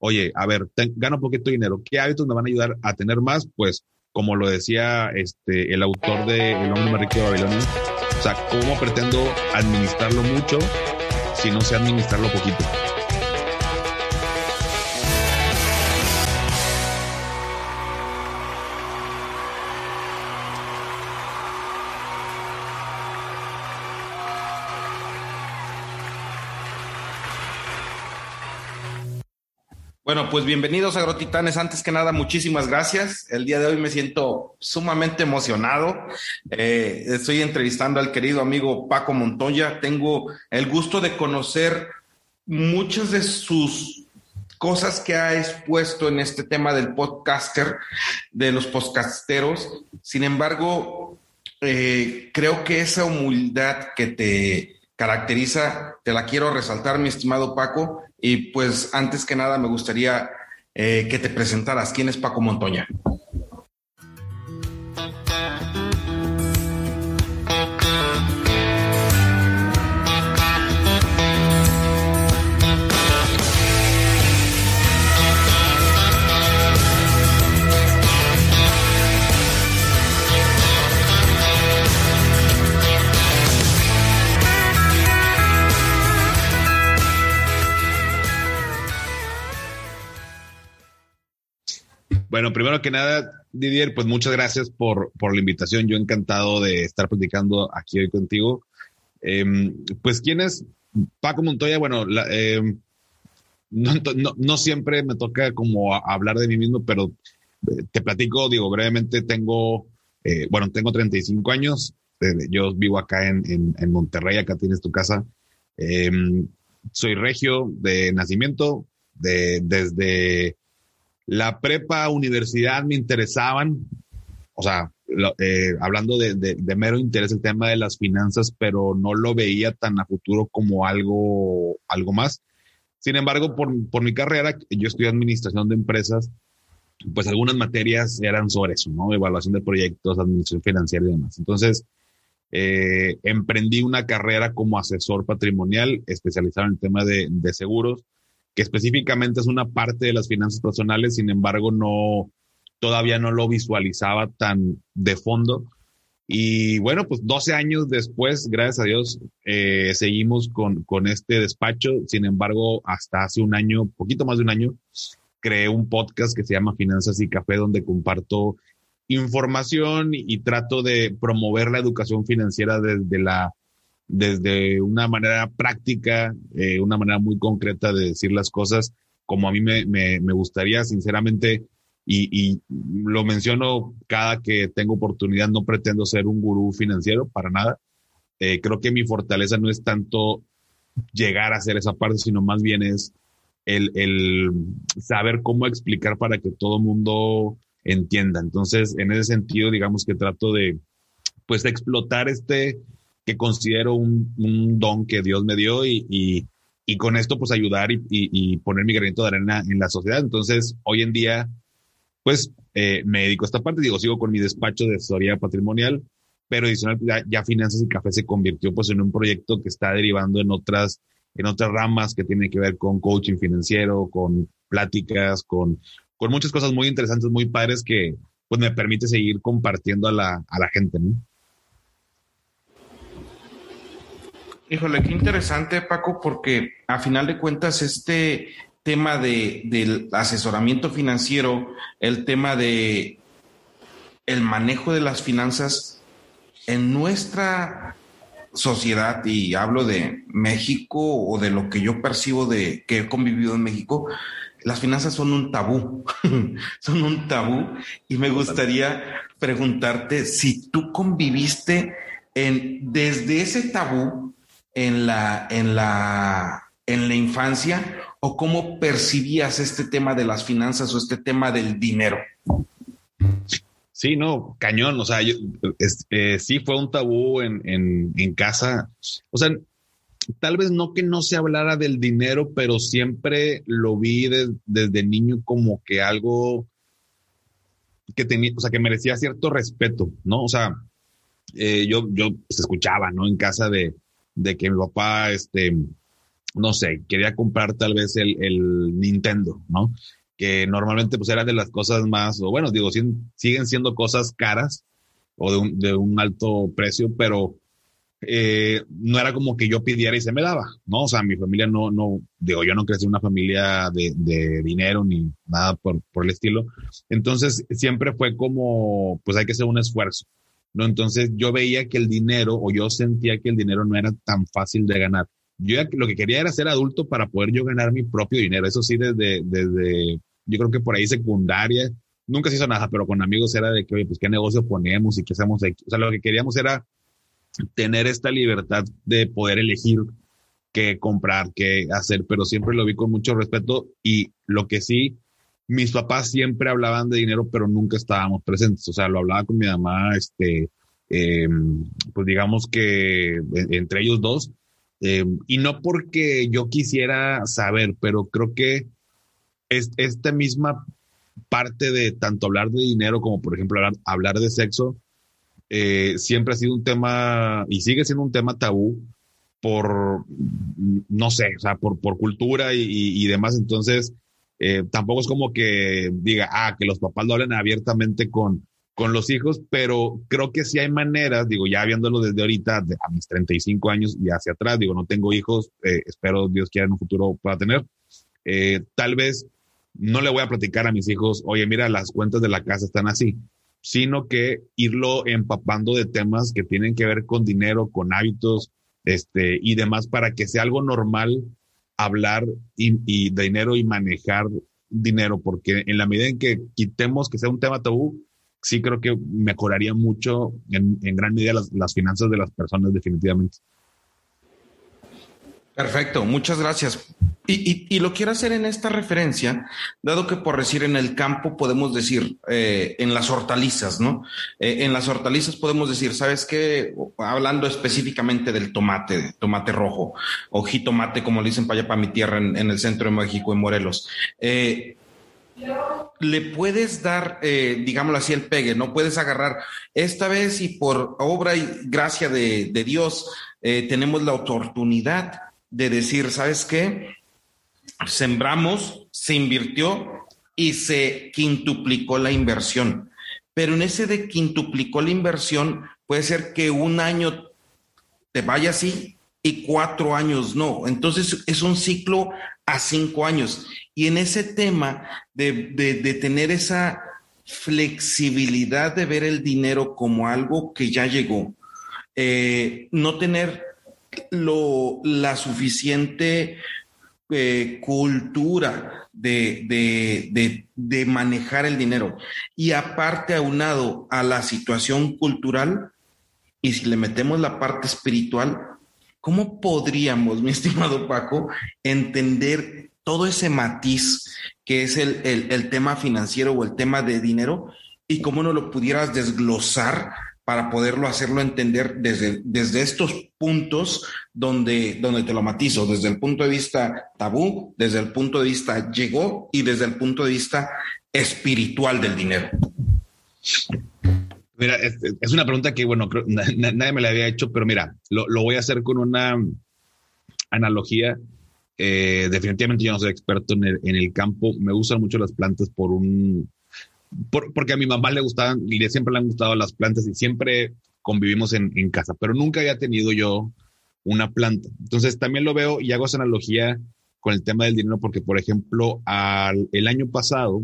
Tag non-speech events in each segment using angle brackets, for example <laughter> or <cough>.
oye, a ver, gano poquito dinero, ¿qué hábitos me van a ayudar a tener más? Pues, como lo decía este, el autor de El hombre más rico de Babilonia, o sea, ¿cómo pretendo administrarlo mucho si no sé administrarlo poquito? Bueno, pues bienvenidos a Agrotitanes. Antes que nada, muchísimas gracias. El día de hoy me siento sumamente emocionado. Eh, estoy entrevistando al querido amigo Paco Montoya. Tengo el gusto de conocer muchas de sus cosas que ha expuesto en este tema del podcaster, de los podcasteros. Sin embargo, eh, creo que esa humildad que te caracteriza, te la quiero resaltar, mi estimado Paco, y pues antes que nada me gustaría eh, que te presentaras. ¿Quién es Paco Montoya? Bueno, primero que nada, Didier, pues muchas gracias por, por la invitación. Yo encantado de estar platicando aquí hoy contigo. Em, pues, ¿quién es Paco Montoya? Bueno, em, no, no, siempre me toca como hablar de mí mismo, pero eh, te platico, digo, brevemente, tengo, eh, bueno, tengo 35 años. Eh, yo vivo acá en, en, Monterrey, acá tienes tu casa. Em, soy regio de nacimiento, de, desde la prepa, universidad me interesaban, o sea, eh, hablando de, mero interés el tema de las finanzas, pero no lo veía tan a futuro como algo, algo más. Sin embargo, por, mi carrera, yo estudié administración de empresas, pues algunas materias eran sobre eso, ¿no? Evaluación de proyectos, administración financiera y demás. Entonces, eh, emprendí una carrera como asesor patrimonial especializado en el tema de, de seguros que específicamente es una parte de las finanzas personales, sin embargo, no, todavía no lo visualizaba tan de fondo. Y bueno, pues 12 años después, gracias a Dios, eh, seguimos con, con este despacho. Sin embargo, hasta hace un año, poquito más de un año, creé un podcast que se llama Finanzas y Café, donde comparto información y trato de promover la educación financiera desde la desde una manera práctica, eh, una manera muy concreta de decir las cosas como a mí me, me, gustaría, sinceramente, y, lo menciono cada que tengo oportunidad, no pretendo ser un gurú financiero para nada. Eh, creo que mi fortaleza no es tanto llegar a hacer esa parte, sino más bien es el, el saber cómo explicar para que todo el mundo entienda. Entonces, en ese sentido, digamos que trato de, pues, explotar este, considero un, don que Dios me dio y, con esto pues ayudar y, poner mi granito de arena en la sociedad. Entonces, hoy en día, pues eh, me dedico a esta parte, digo, sigo con mi despacho de asesoría patrimonial, pero adicional ya, Finanzas y Café se convirtió pues en un proyecto que está derivando en otras, en otras ramas que tienen que ver con coaching financiero, con pláticas, con, con muchas cosas muy interesantes, muy padres que pues me permite seguir compartiendo a la, a la gente, ¿no? Híjole, qué interesante, Paco, porque a final de cuentas este tema de, del asesoramiento financiero, el tema de el manejo de las finanzas en nuestra sociedad, y hablo de México o de lo que yo percibo de que he convivido en México, las finanzas son un tabú, <laughs> son un tabú, y me gustaría preguntarte si tú conviviste en, desde ese tabú en la, en la, en la infancia o cómo percibías este tema de las finanzas o este tema del dinero? Sí, no, cañón. O sea, yo, eh, sí fue un tabú en, en, casa. O sea, tal vez no que no se hablara del dinero, pero siempre lo vi desde niño como que algo que tenía, o sea, que merecía cierto respeto, ¿no? O sea, eh, yo, yo pues, escuchaba, ¿no? En casa de, de que mi papá, este, no sé, quería comprar tal vez el, el Nintendo, ¿no? Que normalmente pues era de las cosas más, bueno, digo, siguen siendo cosas caras o de un, de un alto precio, pero eh, no era como que yo pidiera y se me daba, ¿no? O sea, mi familia no, no, digo, yo no crecí en una familia de, de dinero ni nada por, por, el estilo. Entonces, siempre fue como, pues hay que hacer un esfuerzo, ¿no? Entonces, yo veía que el dinero, o yo sentía que el dinero no era tan fácil de ganar. Yo lo que quería era ser adulto para poder yo ganar mi propio dinero. Eso sí, desde, desde, yo creo que por ahí secundaria, nunca se hizo nada, pero con amigos era de que, oye, pues qué negocio ponemos y qué hacemos. O sea, lo que queríamos era tener esta libertad de poder elegir qué comprar, qué hacer, pero siempre lo vi con mucho respeto y lo que sí, mis papás siempre hablaban de dinero, pero nunca estábamos presentes, o sea, lo hablaba con mi mamá, este, em, pues digamos que entre ellos dos, em, y no porque yo quisiera saber, pero creo que es, esta misma parte de tanto hablar de dinero como, por ejemplo, hablar de sexo, eh, siempre ha sido un tema y sigue siendo un tema tabú por, no sé, o sea, por, por cultura y, y, demás. Entonces, eh, tampoco es como que diga, ah, que los papás lo hablen abiertamente con, con los hijos, pero creo que sí hay maneras, digo, ya viéndolo desde ahorita, a mis 35 años y hacia atrás, digo, no tengo hijos, eh, espero Dios quiera en un futuro pueda tener. tal vez no le voy a platicar a mis hijos, oye, mira, las cuentas de la casa están así sino que irlo empapando de temas que tienen que ver con dinero, con hábitos, este, y demás para que sea algo normal hablar y, de dinero y manejar dinero, porque en la medida en que quitemos que sea un tema tabú, sí creo que mejoraría mucho en, gran medida las finanzas de las personas definitivamente. Perfecto, muchas gracias. Y, lo quiero hacer en esta referencia, dado que por decir en el campo podemos decir eh, en las hortalizas, ¿no? Eh, en las hortalizas podemos decir, ¿sabes qué? Hablando específicamente del tomate, tomate rojo, o jitomate, como le dicen para allá para mi tierra en, el centro de México, en Morelos. Eh, le puedes dar, digámoslo así, el pegue, no puedes agarrar esta vez y por obra y gracia de, de Dios tenemos la oportunidad de decir, ¿sabes qué? Sembramos, se invirtió y se quintuplicó la inversión. Pero en ese de quintuplicó la inversión, puede ser que un año te vaya así y cuatro años no. Entonces es un ciclo a cinco años. Y en ese tema de, de, tener esa flexibilidad de ver el dinero como algo que ya llegó, eh, no tener lo, la suficiente eh, cultura de, de, manejar el dinero. Y aparte, aunado a la situación cultural, y si le metemos la parte espiritual, ¿cómo podríamos, mi estimado Paco, entender todo ese matiz que es el, el tema financiero o el tema de dinero y cómo no lo pudieras desglosar para poderlo hacerlo entender desde, desde estos puntos donde, donde te lo matizo, desde el punto de vista tabú, desde el punto de vista llegó y desde el punto de vista espiritual del dinero. Mira, es, una pregunta que, bueno, nadie me la había hecho, pero mira, lo, voy a hacer con una analogía. Eh, definitivamente yo no soy experto en el, en el campo. Me gustan mucho las plantas por un, porque a mi mamá le gustaban, y siempre le han gustado las plantas y siempre convivimos en, en, casa, pero nunca había tenido yo una planta. Entonces también lo veo y hago esa analogía con el tema del dinero, porque por ejemplo, al, el año pasado,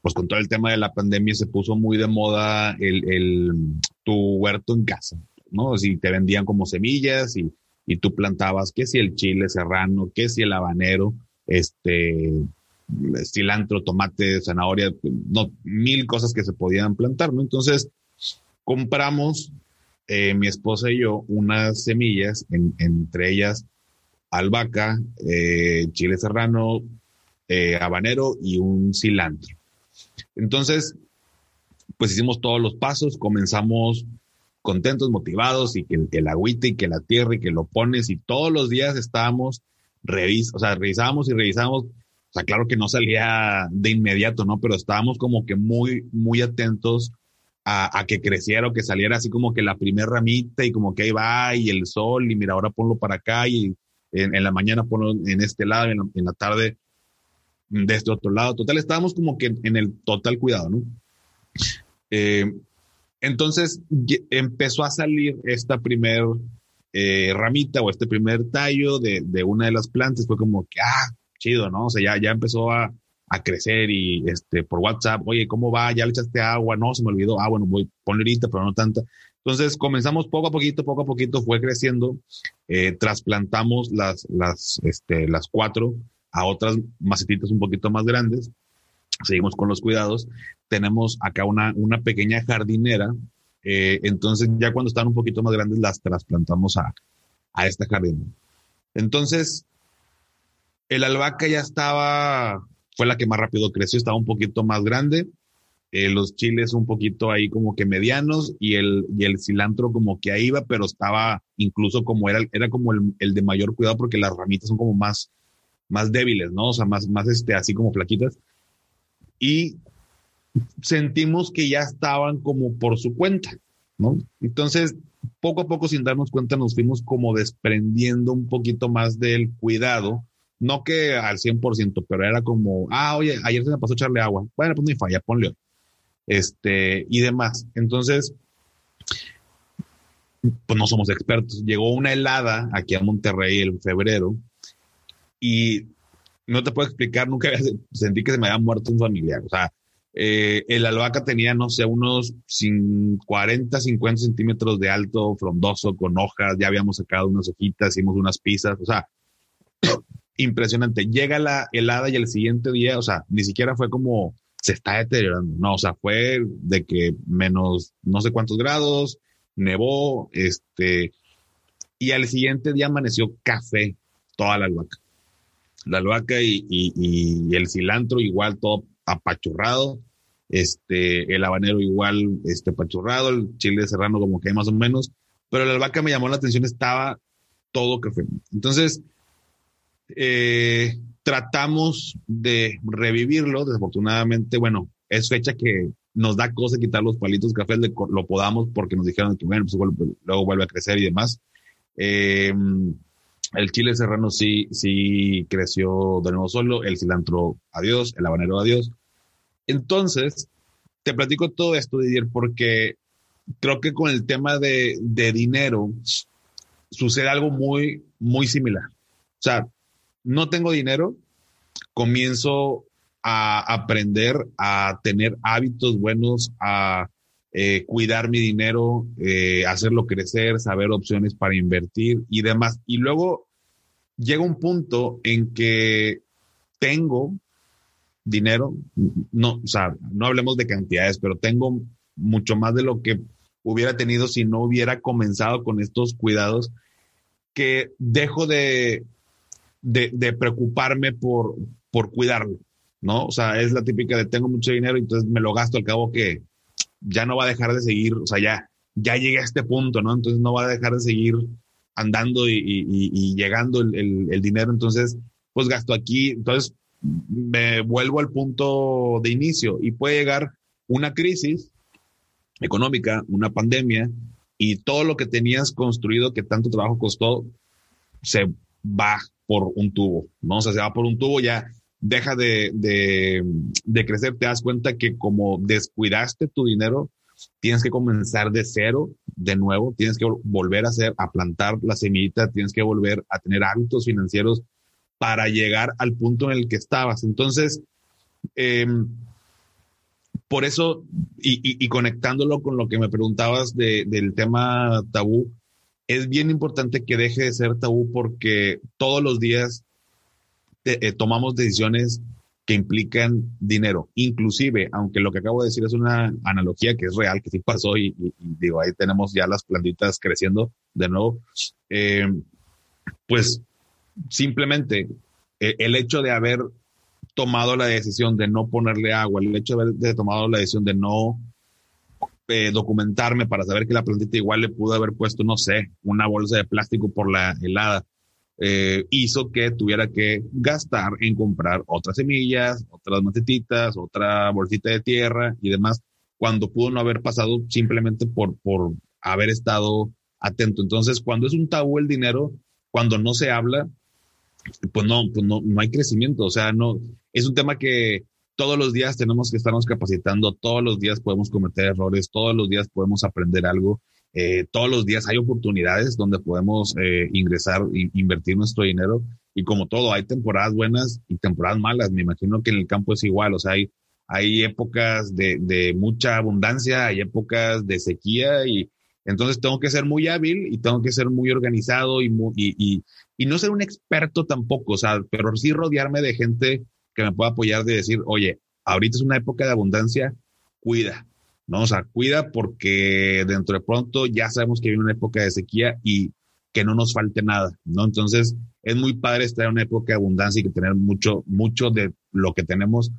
pues con todo el tema de la pandemia se puso muy de moda el, el tu huerto en casa, ¿no? Si te vendían como semillas y, y tú plantabas, que si el chile serrano, que si el habanero, este, cilantro, tomate, zanahoria, no, mil cosas que se podían plantar, ¿no? Entonces, compramos, eh, mi esposa y yo, unas semillas, entre ellas albahaca, eh, chile serrano, eh, habanero y un cilantro. Entonces, pues hicimos todos los pasos, comenzamos contentos, motivados y que, el agüite y que la tierra y que lo pones y todos los días estábamos, revis o sea, revisábamos y revisábamos sea, claro que no salía de inmediato, ¿no? Pero estábamos como que muy, muy atentos a, que creciera o que saliera así como que la primera ramita y como que ahí va y el sol y mira, ahora ponlo para acá y en, la mañana ponlo en este lado, en en la tarde de este otro lado. Total, estábamos como que en el total cuidado, ¿no? Eh, entonces empezó a salir esta primer eh, ramita o este primer tallo de, de, una de las plantas. Fue como que, ah, chido, ¿no? O sea, ya, ya empezó a, a, crecer y este, por WhatsApp, oye, ¿cómo va? ¿Ya le echaste agua? No, se me olvidó. Ah, bueno, voy, a ahorita, pero no tanta. Entonces comenzamos poco a poquito, poco a poquito, fue creciendo. Eh, trasplantamos las, las, este, las cuatro a otras macetitas un poquito más grandes. Seguimos con los cuidados. Tenemos acá una, una pequeña jardinera. Eh, entonces, ya cuando están un poquito más grandes, las trasplantamos a, a esta jardinera. Entonces, el albahaca ya estaba, fue la que más rápido creció, estaba un poquito más grande. Eh, los chiles un poquito ahí como que medianos y el, y el cilantro como que ahí iba, pero estaba incluso como era, era como el, el de mayor cuidado porque las ramitas son como más, más débiles, ¿no? O sea, más, más este, así como flaquitas. Y sentimos que ya estaban como por su cuenta, ¿no? Entonces, poco a poco, sin darnos cuenta, nos fuimos como desprendiendo un poquito más del cuidado. No que al 100%, pero era como, ah, oye, ayer se me pasó echarle agua. Bueno, pues no hay falla, ponle. Este, y demás. Entonces, pues no somos expertos. Llegó una helada aquí a Monterrey en febrero y no te puedo explicar, nunca sentí que se me había muerto un familiar. O sea, eh, el albahaca tenía, no sé, unos 40, 50 centímetros de alto, frondoso, con hojas, ya habíamos sacado unas hojitas, hicimos unas pizzas, o sea, impresionante. Llega la helada y el siguiente día, o sea, ni siquiera fue como se está deteriorando, no, o sea, fue de que menos no sé cuántos grados, nevó, este, y al siguiente día amaneció café toda la albahaca la albahaca y, el cilantro igual todo apachurrado, este, el habanero igual este, apachurrado, el chile serrano como que más o menos, pero la albahaca me llamó la atención, estaba todo café. Entonces, eh, tratamos de revivirlo, desafortunadamente, bueno, es fecha que nos da cosa quitar los palitos de café, lo podamos porque nos dijeron que bueno, pues luego vuelve a crecer y demás. Eh, el chile serrano sí, sí creció de nuevo solo, el cilantro adiós, el habanero adiós. Entonces, te platico todo esto, Didier, porque creo que con el tema de, de dinero sucede algo muy, muy similar. O sea, no tengo dinero, comienzo a aprender a tener hábitos buenos, a eh, cuidar mi dinero, eh, hacerlo crecer, saber opciones para invertir y demás. Y luego llega un punto en que tengo dinero, no, o sea, no hablemos de cantidades, pero tengo mucho más de lo que hubiera tenido si no hubiera comenzado con estos cuidados, que dejo de, de, preocuparme por, por cuidarlo, ¿no? O sea, es la típica de tengo mucho dinero y entonces me lo gasto al cabo que ya no va a dejar de seguir, o sea, ya, ya llegué a este punto, ¿no? Entonces no va a dejar de seguir andando y, llegando el, dinero, entonces, pues gasto aquí, entonces me vuelvo al punto de inicio y puede llegar una crisis económica, una pandemia, y todo lo que tenías construido que tanto trabajo costó, se va por un tubo, ¿no? O sea, se va por un tubo, ya deja de, de, crecer, te das cuenta que como descuidaste tu dinero, tienes que comenzar de cero, de nuevo, tienes que volver a hacer, a plantar la semillita, tienes que volver a tener hábitos financieros para llegar al punto en el que estabas. Entonces, em, por eso, y, conectándolo con lo que me preguntabas del tema tabú, es bien importante que deje de ser tabú porque todos los días eh, tomamos decisiones que implican dinero. Inclusive, aunque lo que acabo de decir es una analogía que es real, que sí pasó y, digo, ahí tenemos ya las plantitas creciendo de nuevo, eh, pues simplemente eh, el hecho de haber tomado la decisión de no ponerle agua, el hecho de haber tomado la decisión de no documentarme para saber que la plantita igual le pudo haber puesto, no sé, una bolsa de plástico por la helada eh, hizo que tuviera que gastar en comprar otras semillas, otras macetitas, otra bolsita de tierra y demás, cuando pudo no haber pasado simplemente por, por haber estado atento. Entonces, cuando es un tabú el dinero, cuando no se habla, pues no, pues no, no hay crecimiento. O sea, no, es un tema que todos los días tenemos que estarnos capacitando, todos los días podemos cometer errores, todos los días podemos aprender algo, eh, todos los días hay oportunidades donde podemos eh, ingresar e invertir nuestro dinero. Y como todo, hay temporadas buenas y temporadas malas. Me imagino que en el campo es igual. O sea, hay, hay épocas de, de mucha abundancia, hay épocas de sequía y entonces tengo que ser muy hábil y tengo que ser muy organizado y, y, y, y no ser un experto tampoco, o sea, pero sí rodearme de gente que me pueda apoyar de decir, oye, ahorita es una época de abundancia, cuida, ¿no? O sea, cuida porque dentro de pronto ya sabemos que viene una época de sequía y que no nos falte nada, ¿no? Entonces, es muy padre estar en una época de abundancia y que tener mucho, mucho de lo que tenemos.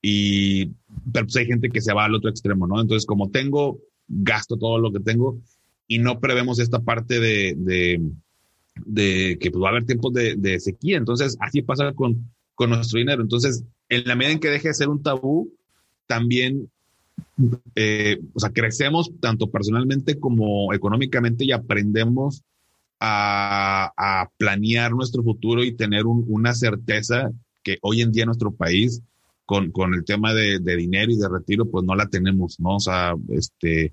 Y, pero pues hay gente que se va al otro extremo, ¿no? Entonces, como tengo, gasto todo lo que tengo y no prevemos esta parte de, de, de que pues, va a haber tiempos de, de sequía. Entonces, así pasa con, con nuestro dinero. Entonces, en la medida en que deje de ser un tabú, también, eh, o sea, crecemos tanto personalmente como económicamente y aprendemos a, planear nuestro futuro y tener un, una certeza que hoy en día nuestro país, con, con el tema de, dinero y de retiro, pues no la tenemos, ¿no? O sea, este,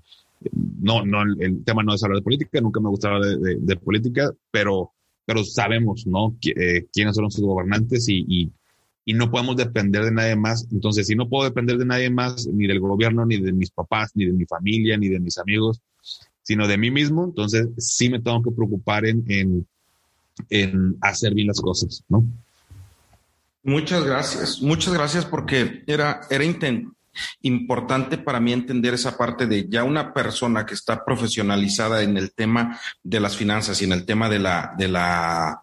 no, no, el tema no es hablar de política, nunca me gustaba de, de política, pero pero sabemos, ¿no? Eh, quiénes son sus gobernantes y, y, y, no podemos depender de nadie más. Entonces, si no puedo depender de nadie más, ni del gobierno, ni de mis papás, ni de mi familia, ni de mis amigos, sino de mí mismo, entonces sí me tengo que preocupar en, en, en hacer bien las cosas, ¿no? Muchas gracias, muchas gracias porque era, era intent importante para mí entender esa parte de ya una persona que está profesionalizada en el tema de las finanzas y en el tema de la, de la,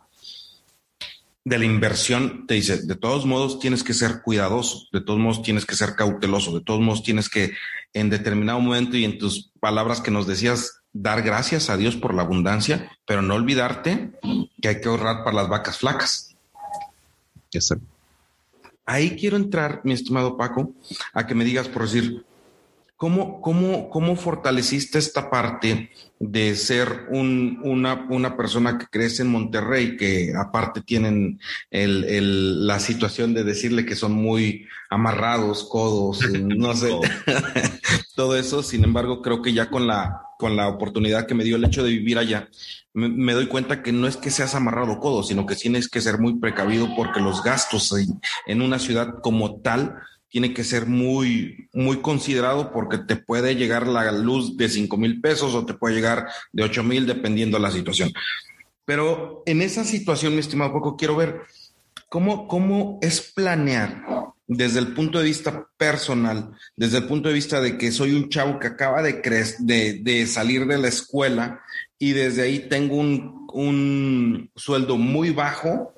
de la inversión, te dice, de todos modos tienes que ser cuidadoso, de todos modos tienes que ser cauteloso, de todos modos tienes que en determinado momento y en tus palabras que nos decías, dar gracias a Dios por la abundancia, pero no olvidarte que hay que ahorrar para las vacas flacas. Exacto ahí quiero entrar, mi estimado Paco, a que me digas, por decir, ¿cómo, cómo, cómo fortaleciste esta parte de ser un, una, una, persona que crece en Monterrey, que aparte tienen el, el, la situación de decirle que son muy amarrados, codos, <laughs> no sé, <laughs> todo eso. Sin embargo, creo que ya con la, con la oportunidad que me dio el hecho de vivir allá, me, me, doy cuenta que no es que seas amarrado codo, sino que tienes que ser muy precavido porque los gastos en, en una ciudad como tal tiene que ser muy, muy considerado porque te puede llegar la luz de cinco mil pesos o te puede llegar de ocho mil dependiendo de la situación. Pero en esa situación, mi estimado Poco, quiero ver cómo, cómo es planear desde el punto de vista personal, desde el punto de vista de que soy un chavo que acaba de, salir de la escuela y desde ahí tengo un sueldo muy bajo,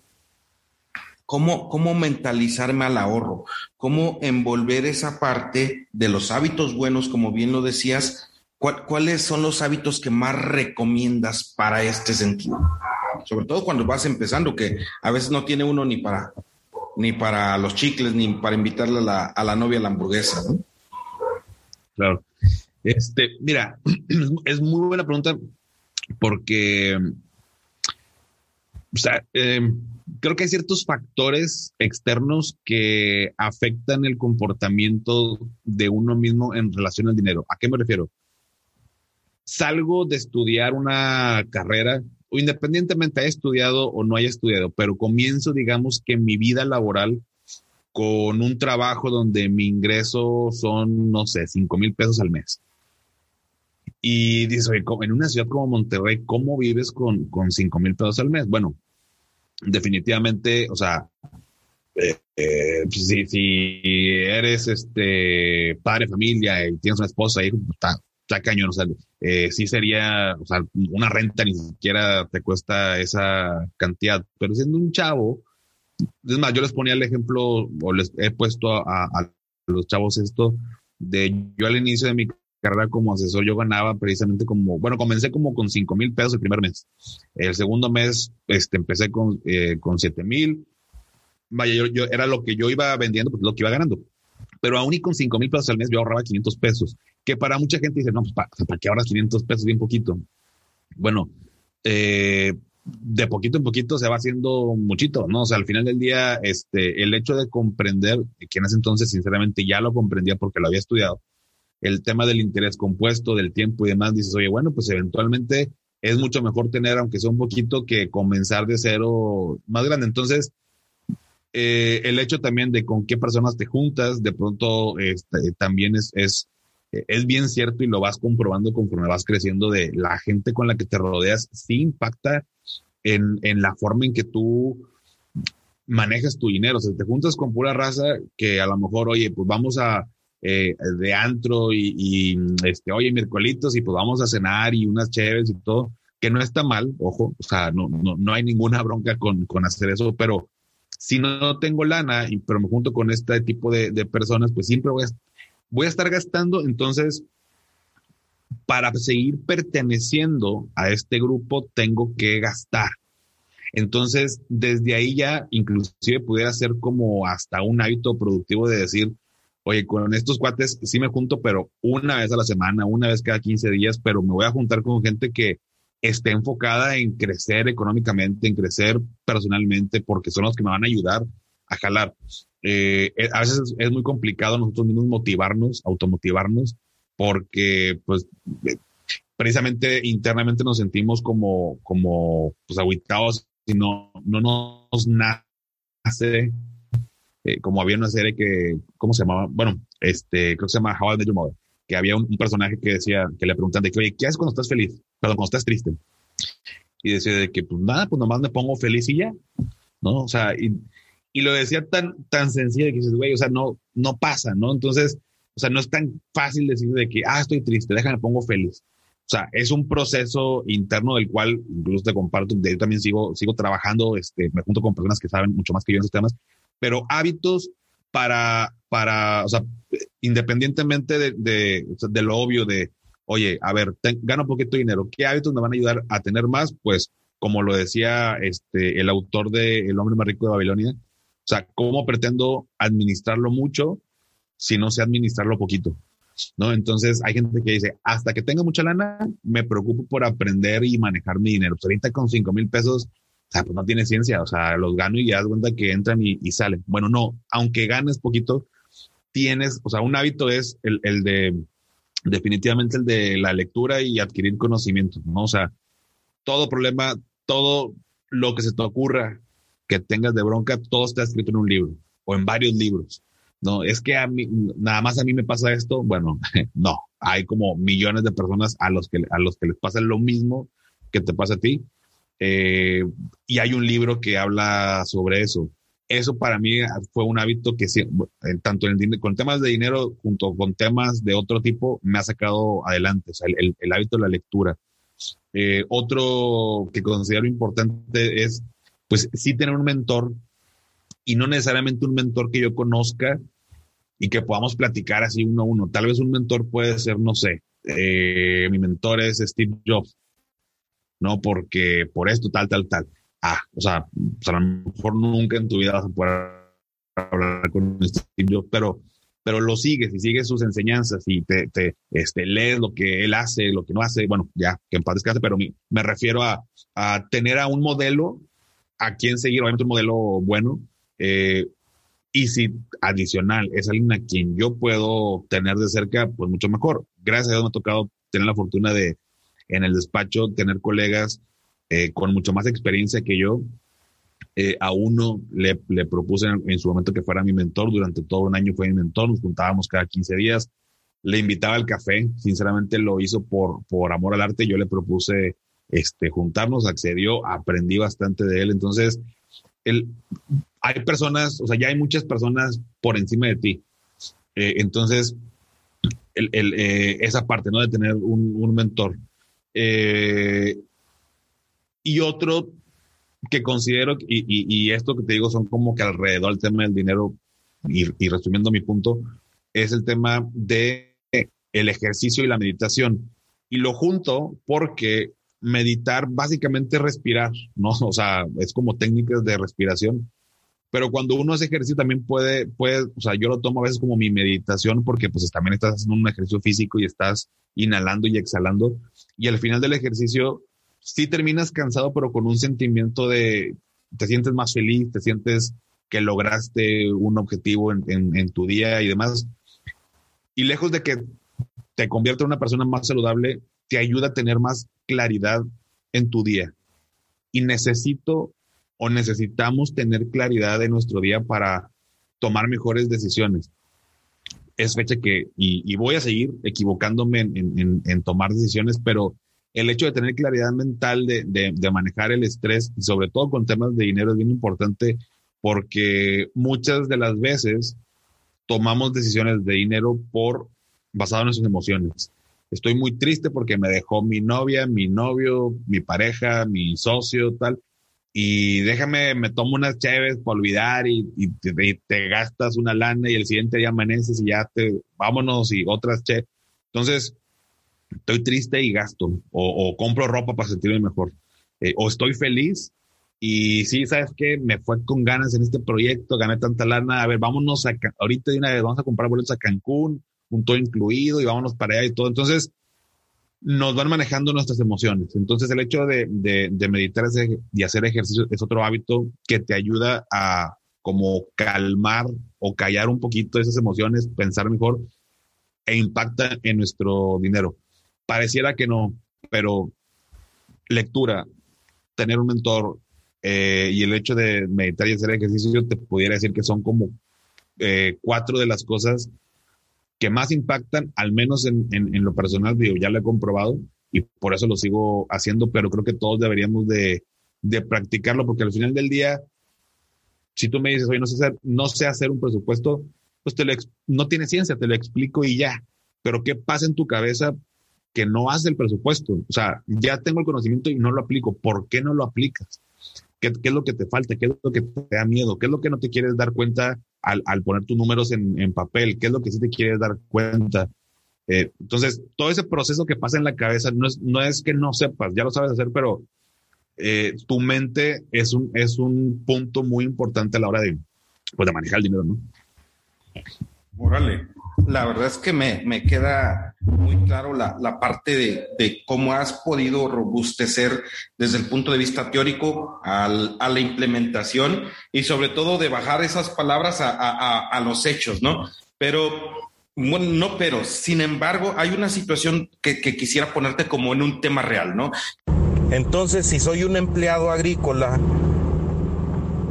¿cómo, ¿cómo mentalizarme al ahorro? ¿Cómo envolver esa parte de los hábitos buenos, como bien lo decías? ¿Cuáles son los hábitos que más recomiendas para este sentido? Sobre todo cuando vas empezando, que a veces no tiene uno ni para, ni para los chicles, ni para invitarle a la, novia a la hamburguesa, ¿no? Claro. Este, mira, <clears throat> es muy buena pregunta porque, o sea, eh, creo que hay ciertos factores externos que afectan el comportamiento de uno mismo en relación al dinero. ¿A qué me refiero? Salgo de estudiar una carrera, o independientemente haya estudiado o no haya estudiado, pero comienzo, digamos, que mi vida laboral con un trabajo donde mi ingreso son, no sé, cinco mil pesos al mes. Y dices, oye, en una ciudad como Monterrey, ¿cómo vives con, con 5 mil pesos al mes? Bueno, definitivamente, o sea, eh, eh, pues si, si, eres este padre de familia y tienes una esposa, hijo, pues, está, está cañón, o sea, eh, sí sería, o sea, una renta ni siquiera te cuesta esa cantidad, pero siendo un chavo, es más, yo les ponía el ejemplo, o les he puesto a, a los chavos esto, de yo al inicio de mi carrera como asesor yo ganaba precisamente como, bueno, comencé como con 5 mil pesos el primer mes. El segundo mes este, empecé con, eh, con 7 mil. Vaya, yo, era lo que yo iba vendiendo, pues lo que iba ganando. Pero aún y con 5 mil pesos al mes yo ahorraba 500 pesos, que para mucha gente dice, no, pues ¿para, ¿para qué ahorras 500 pesos? Bien poquito. Bueno, eh, de poquito en poquito se va haciendo muchito, ¿no? O sea, al final del día, este, el hecho de comprender, que en ese entonces sinceramente ya lo comprendía porque lo había estudiado, el tema del interés compuesto, del tiempo y demás, dices, oye, bueno, pues eventualmente es mucho mejor tener, aunque sea un poquito, que comenzar de cero más grande. Entonces, eh, el hecho también de con qué personas te juntas, de pronto este, también es, es, es bien cierto y lo vas comprobando conforme vas creciendo de la gente con la que te rodeas, sí impacta en, en la forma en que tú manejas tu dinero. O sea, te juntas con pura raza que a lo mejor, oye, pues vamos a eh, de antro y, este, oye, miércolitos y pues vamos a cenar y unas chéves y todo, que no está mal, ojo, o sea, no, no, no hay ninguna <laughs> bronca con, con hacer eso, pero si no tengo lana, y, pero me junto con este tipo de, de personas, pues siempre voy a, voy a estar gastando, entonces para seguir perteneciendo a este grupo tengo que gastar. Entonces, desde ahí ya inclusive pudiera ser como hasta un hábito productivo de decir, oye, con estos cuates sí me junto, pero una vez a la semana, una vez cada 15 días, pero me voy a juntar con gente que esté enfocada en crecer económicamente, en crecer personalmente, porque son los que me van a ayudar a jalar. Eh, eh a veces es muy complicado nosotros mismos motivarnos, automotivarnos, porque pues eh, precisamente internamente nos sentimos como, como pues aguitados y no, no nos nace eh, como había una serie que, ¿cómo se llamaba? Bueno, este, creo que se llama How I Met Your Mother, que había un, personaje que decía, que le preguntan de que, oye, ¿qué haces cuando estás feliz? Perdón, cuando estás triste. Y decía de que, pues nada, pues nomás me pongo feliz y ya, ¿no? O sea, y, y lo decía tan, tan sencillo que dices, güey, o sea, no, no pasa, ¿no? Entonces, o sea, no es tan fácil decir de que, ah, estoy triste, déjame, pongo feliz. O sea, es un proceso interno del cual incluso te comparto, de yo también sigo, sigo trabajando, este, me junto con personas que saben mucho más que yo en esos temas, pero hábitos para, para, o sea, independientemente de, de, lo obvio de, oye, a ver, gano poquito dinero, ¿qué hábitos me van a ayudar a tener más? Pues, como lo decía este, el autor de El hombre más rico de Babilonia, o sea, ¿cómo pretendo administrarlo mucho si no sé administrarlo poquito? ¿No? Entonces hay gente que dice, hasta que tenga mucha lana, me preocupo por aprender y manejar mi dinero. Pues ahorita con cinco mil pesos o sea, pues no tiene ciencia, o sea, los gano y ya das cuenta que entran y, salen. Bueno, no, aunque ganes poquito, tienes, o sea, un hábito es el, el de, definitivamente el de la lectura y adquirir conocimiento, ¿no? O sea, todo problema, todo lo que se te ocurra que tengas de bronca, todo está escrito en un libro o en varios libros. No, es que a mí, nada más a mí me pasa esto. Bueno, <laughs> no, hay como millones de personas a los que, a los que les pasa lo mismo que te pasa a ti eh, y hay un libro que habla sobre eso. Eso para mí fue un hábito que tanto en el, con temas de dinero junto con temas de otro tipo me ha sacado adelante, o sea, el, hábito de la lectura. Eh, otro que considero importante es, pues sí tener un mentor y no necesariamente un mentor que yo conozca y que podamos platicar así uno a uno. Tal vez un mentor puede ser, no sé, eh, mi mentor es Steve Jobs no porque por esto, tal, tal, tal. Ah, o sea, pues, a lo mejor nunca en tu vida vas a poder hablar con Steve pero, pero lo sigues y sigues sus enseñanzas y te, te este, lees lo que él hace, lo que no hace, bueno, ya, que en paz descanse, pero me, me refiero a, a, tener a un modelo a quien seguir, obviamente un modelo bueno, eh, y si adicional es alguien a quien yo puedo tener de cerca, pues mucho mejor. Gracias a Dios me ha tocado tener la fortuna de, en el despacho tener colegas eh, con mucho más experiencia que yo. Eh, a uno le, propuse en, su momento que fuera mi mentor, durante todo un año fue mi mentor, nos juntábamos cada 15 días, le invitaba al café, sinceramente lo hizo por, por amor al arte, yo le propuse este, juntarnos, accedió, aprendí bastante de él, entonces, el, hay personas, o sea, ya hay muchas personas por encima de ti, eh, entonces, el, el, esa parte, ¿no? De tener un mentor. Eh, y otro que considero, y, esto que te digo son como que alrededor del tema del dinero, y, resumiendo mi punto, es el tema de el ejercicio y la meditación. Y lo junto porque meditar básicamente es respirar, ¿no? <laughs> O sea, es como técnicas de respiración. Pero cuando uno hace ejercicio también puede, puede, o sea, yo lo tomo a veces como mi meditación porque pues también estás haciendo un ejercicio físico y estás inhalando y exhalando. Y al final del ejercicio, sí terminas cansado, pero con un sentimiento de, te sientes más feliz, te sientes que lograste un objetivo en, en tu día y demás. Y lejos de que te convierta en una persona más saludable, te ayuda a tener más claridad en tu día. Y necesito o necesitamos tener claridad en nuestro día para tomar mejores decisiones. Es fecha que, y, voy a seguir equivocándome en, tomar decisiones, pero el hecho de tener claridad mental, de, de, manejar el estrés y sobre todo con temas de dinero es bien importante porque muchas de las veces tomamos decisiones de dinero por basado en nuestras emociones. Estoy muy triste porque me dejó mi novia, mi novio, mi pareja, mi socio, tal y déjame, me tomo unas chéves para olvidar y, te, gastas una lana y el siguiente día amaneces y ya te, vámonos y otras chéves. Entonces, estoy triste y gasto o, compro ropa para sentirme mejor. Eh, o estoy feliz y sí, ¿sabes qué? Me fue con ganas en este proyecto, gané tanta lana. A ver, vámonos a, ahorita de una vez, vamos a comprar boletos a Cancún, un todo incluido y vámonos para allá y todo. Entonces, nos van manejando nuestras emociones. Entonces el hecho de, meditar y hacer ejercicio es otro hábito que te ayuda a como calmar o callar un poquito esas emociones, pensar mejor e impacta en nuestro dinero. Pareciera que no, pero lectura, tener un mentor eh, y el hecho de meditar y hacer ejercicio te pudiera decir que son como eh, cuatro de las cosas que más impactan, al menos en, en, lo personal, digo, ya lo he comprobado y por eso lo sigo haciendo, pero creo que todos deberíamos de, de practicarlo porque al final del día, si tú me dices, oye, no sé hacer, no sé hacer un presupuesto, pues te lo, no tiene ciencia, te lo explico y ya. Pero ¿qué pasa en tu cabeza que no hace el presupuesto? O sea, ya tengo el conocimiento y no lo aplico. ¿Por qué no lo aplicas? ¿Qué, ¿Qué, es lo que te falta? ¿Qué es lo que te da miedo? ¿Qué es lo que no te quieres dar cuenta al, al poner tus números en, en, papel, qué es lo que sí te quieres dar cuenta. Eh, entonces, todo ese proceso que pasa en la cabeza no es, no es que no sepas, ya lo sabes hacer, pero eh, tu mente es un, es un punto muy importante a la hora de, pues, de manejar el dinero, ¿no? Órale la verdad es que me, me queda muy claro la, la parte de, de, cómo has podido robustecer desde el punto de vista teórico al, a la implementación y sobre todo de bajar esas palabras a, a, a los hechos, ¿no? Pero, bueno, no, pero, sin embargo, hay una situación que, que quisiera ponerte como en un tema real, ¿no? Entonces, si soy un empleado agrícola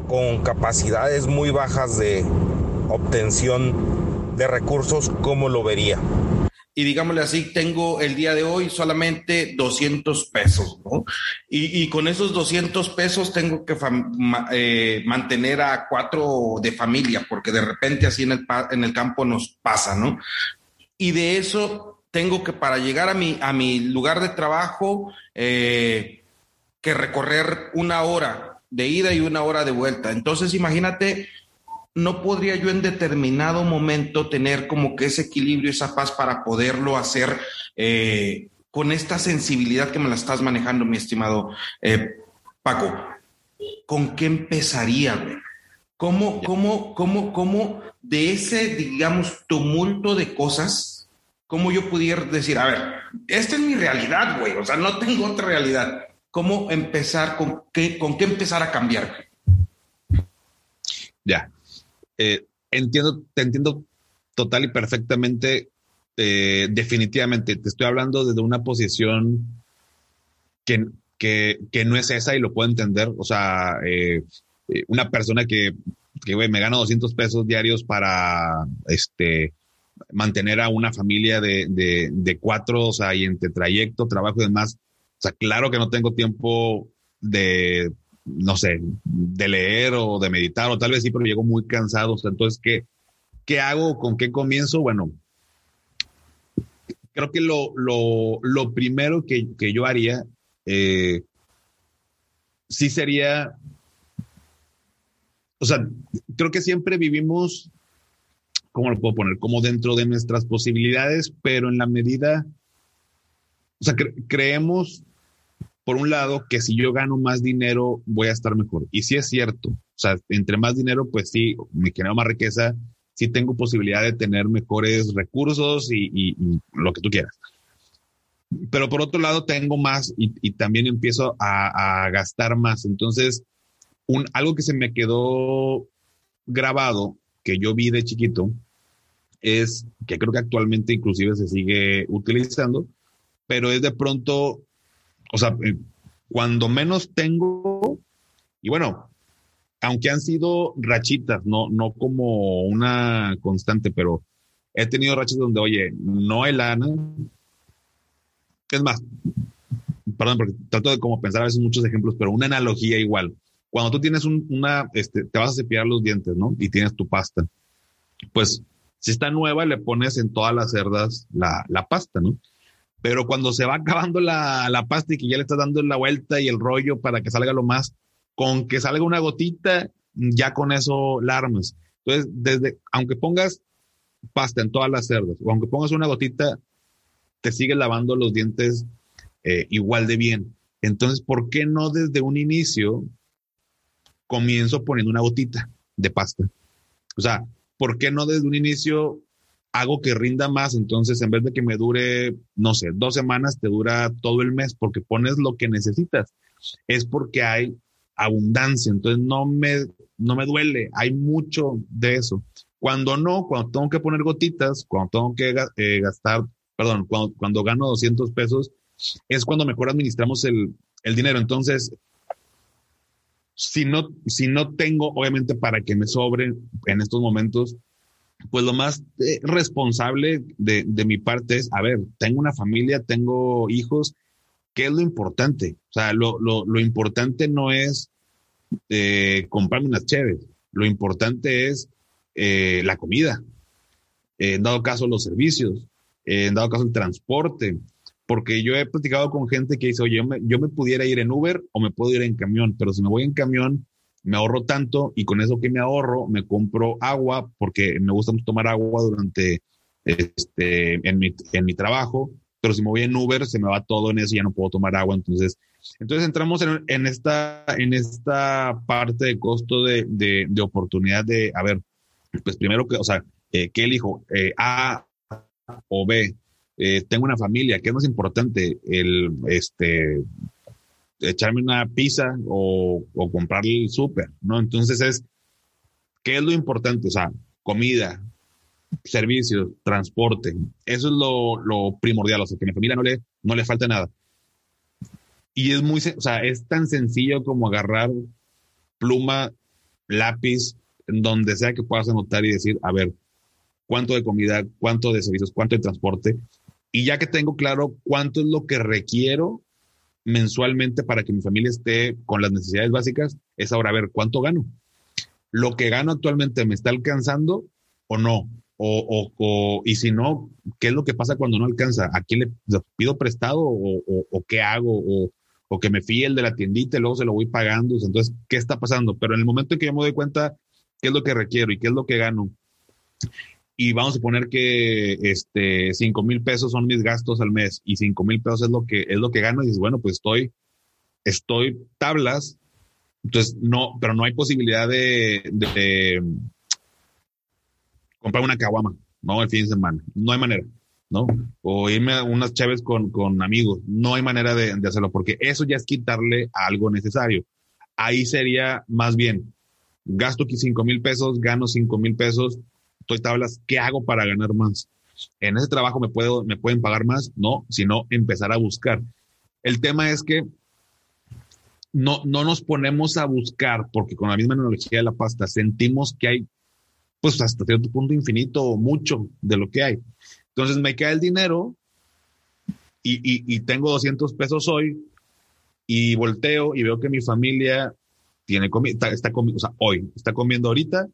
con capacidades muy bajas de obtención de recursos, ¿cómo lo vería? Y digámosle así, tengo el día de hoy solamente 200 pesos, ¿no? Y, con esos 200 pesos tengo que eh, mantener a cuatro de familia, porque de repente así en el, en el campo nos pasa, ¿no? Y de eso tengo que para llegar a mi, a mi lugar de trabajo, eh, que recorrer una hora de ida y una hora de vuelta. Entonces, imagínate no podría yo en determinado momento tener como que ese equilibrio, esa paz para poderlo hacer eh, con esta sensibilidad que me la estás manejando, mi estimado eh, Paco. ¿Con qué empezaría, güey? ¿Cómo, cómo, cómo, cómo de ese, digamos, tumulto de cosas, cómo yo pudiera decir, a ver, esta es mi realidad, güey, o sea, no tengo otra realidad. ¿Cómo empezar, con qué, con qué empezar a cambiar? Ya, eh, entiendo, te entiendo total y perfectamente, eh, definitivamente. Te estoy hablando desde una posición que, que, que, no es esa y lo puedo entender. O sea, eh, una persona que, que me gana 200 pesos diarios para este, mantener a una familia de, de, de cuatro, o sea, y entre trayecto, trabajo y demás. O sea, claro que no tengo tiempo de no sé, de leer o de meditar, o tal vez sí, pero llego muy cansado. entonces, ¿qué, ¿qué hago? ¿Con qué comienzo? Bueno, creo que lo, lo, lo primero que, que, yo haría eh, sí sería, o sea, creo que siempre vivimos, ¿cómo lo puedo poner? Como dentro de nuestras posibilidades, pero en la medida, o sea, creemos por un lado, que si yo gano más dinero, voy a estar mejor. Y sí es cierto. O sea, entre más dinero, pues sí, me genero más riqueza, sí tengo posibilidad de tener mejores recursos y, lo que tú quieras. pero por otro lado tengo más y, también empiezo a, gastar más. Entonces, un, algo que se me quedó grabado, que yo vi de chiquito, es que creo que actualmente inclusive se sigue utilizando, pero es de pronto, o sea, eh, cuando menos tengo, y bueno, aunque han sido rachitas, no, no como una constante, pero he tenido rachas donde, oye, no hay lana. Es más, perdón, porque trato de como pensar a veces muchos ejemplos, pero una analogía igual. Cuando tú tienes una, este, te vas a cepillar los dientes, ¿no? Y tienes tu pasta. Pues, si está nueva, le pones en todas las cerdas la, la pasta, ¿no? Pero cuando se va acabando la, la pasta y que ya le estás dando la vuelta y el rollo para que salga lo más, con que salga una gotita, ya con eso la armas. Entonces, desde, aunque pongas pasta en todas las cerdas, o aunque pongas una gotita, te sigues lavando los dientes eh, igual de bien. Entonces, ¿por qué no desde un inicio comienzo poniendo una gotita de pasta? O sea, ¿por qué no desde un inicio hago que rinda más? Entonces, en vez de que me dure, no sé, dos semanas, te dura todo el mes porque pones lo que necesitas. Es porque hay abundancia, entonces no me, no me duele, hay mucho de eso. Cuando no, cuando tengo que poner gotitas, cuando tengo que eh, gastar, perdón, cuando, cuando gano 200 pesos, es cuando mejor administramos el, el dinero. Entonces, si no, si no tengo, obviamente, para que me sobre en estos momentos, pues lo más eh, responsable de, mi parte es, a ver, tengo una familia, tengo hijos, ¿qué es lo importante? O sea, lo importante no es eh, comprarme unas chéves, lo importante es eh, la comida, en dado caso los servicios, en dado caso el transporte, porque yo he platicado con gente que dice, oye, yo me, yo me pudiera ir en Uber o me puedo ir en camión, pero si me voy en camión, me ahorro tanto y con eso que me ahorro, me compro agua porque me gusta tomar agua durante este, en mi, en mi trabajo pero si me voy en Uber se me va todo en eso y ya no puedo tomar agua. Entonces, entonces entramos en, en esta, en esta parte de costo de, de, de, oportunidad de, a ver, pues primero que, o sea, eh, ¿qué elijo? Eh, A o B. Eh, tengo una familia, ¿qué es más importante? El, este, echarme una pizza o, o comprarle el súper, ¿no? Entonces es, ¿qué es lo importante? O sea, comida, servicios, transporte. Eso es lo, primordial, o sea, que a mi familia no le, no le falta nada. Y es muy, o sea, es tan sencillo como agarrar pluma, lápiz, donde sea que puedas anotar y decir, a ver, cuánto de comida, cuánto de servicios, cuánto de transporte. Y ya que tengo claro cuánto es lo que requiero mensualmente para que mi familia esté con las necesidades básicas, es ahora ver cuánto gano. Lo que gano actualmente me está alcanzando o no. O, o, y si no, ¿qué es lo que pasa cuando no alcanza? ¿A quién le pido prestado o, o qué hago? O, o que me fíe el de la tiendita y luego se lo voy pagando. Entonces, ¿qué está pasando? Pero en el momento en que yo me doy cuenta qué es lo que requiero y qué es lo que gano, y vamos a poner que este cinco mil pesos son mis gastos al mes y cinco mil pesos es lo que es lo que gano, y dices, bueno, pues estoy, estoy tablas, entonces no, pero no hay posibilidad de comprar una caguama, ¿no? El fin de semana. No hay manera, ¿no? O irme a unas chaves con, con amigos. No hay manera de, de, hacerlo porque eso ya es quitarle algo necesario. Ahí sería más bien, gasto cinco mil pesos, gano cinco mil pesos, estoy tablas, ¿qué hago para ganar más? En ese trabajo me, pueden pagar más, no, sino empezar a buscar. El tema es que no, no nos ponemos a buscar porque con la misma analogía de la pasta sentimos que hay pues hasta cierto punto infinito o mucho de lo que hay. Entonces me cae el dinero y, tengo 200 pesos hoy y volteo y veo que mi familia tiene comida, está, comiendo, hoy, está comiendo ahorita.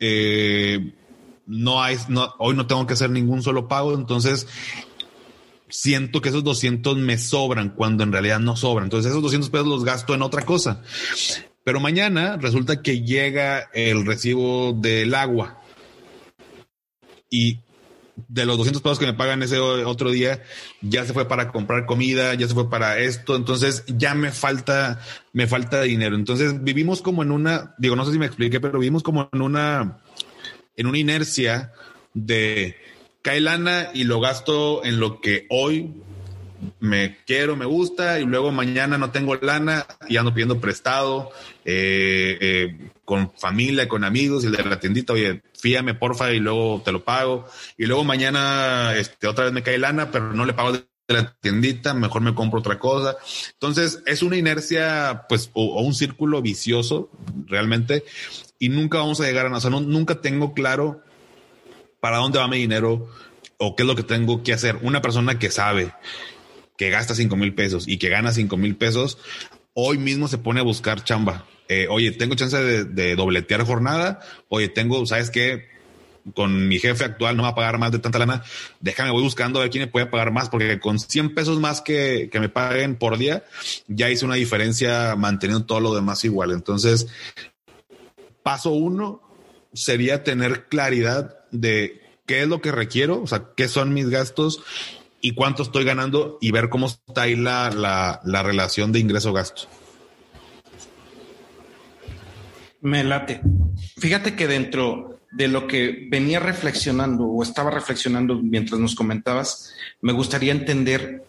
Eh, no hay, no, hoy no tengo que hacer ningún solo pago, entonces siento que esos 200 me sobran cuando en realidad no sobran. Entonces esos 200 pesos los gasto en otra cosa. Pero mañana resulta que llega el recibo del agua y de los 200 pesos que me pagan ese otro día, ya se fue para comprar comida, ya se fue para esto, entonces ya me falta, me falta dinero. Entonces vivimos como en una, digo, no sé si me expliqué, pero vivimos como en una, en una inercia de cae lana y lo gasto en lo que hoy me quiero, me gusta y luego mañana no tengo lana y ando pidiendo prestado eh, eh, con familia, con amigos y el de la tiendita, oye, fíame porfa y luego te lo pago y luego mañana este, otra vez me cae lana, pero no le pago de la tiendita, mejor me compro otra cosa. Entonces es una inercia, pues, o, un círculo vicioso realmente y nunca vamos a llegar a nada. nunca tengo claro para dónde va mi dinero o qué es lo que tengo que hacer. Una persona que sabe que gasta cinco mil pesos y que gana cinco mil pesos, hoy mismo se pone a buscar chamba. Eh, oye, tengo chance de, dobletear jornada. Oye, tengo, ¿sabes qué? Con mi jefe actual no va a pagar más de tanta lana. Déjame, voy buscando a ver quién me puede pagar más, porque con 100 pesos más que, que me paguen por día, ya hice una diferencia manteniendo todo lo demás igual. Entonces, paso uno sería tener claridad de qué es lo que requiero, o sea, qué son mis gastos y cuánto estoy ganando y ver cómo está ahí la, la, relación de ingreso-gasto. Me late. Fíjate que dentro de lo que venía reflexionando o estaba reflexionando mientras nos comentabas, me gustaría entender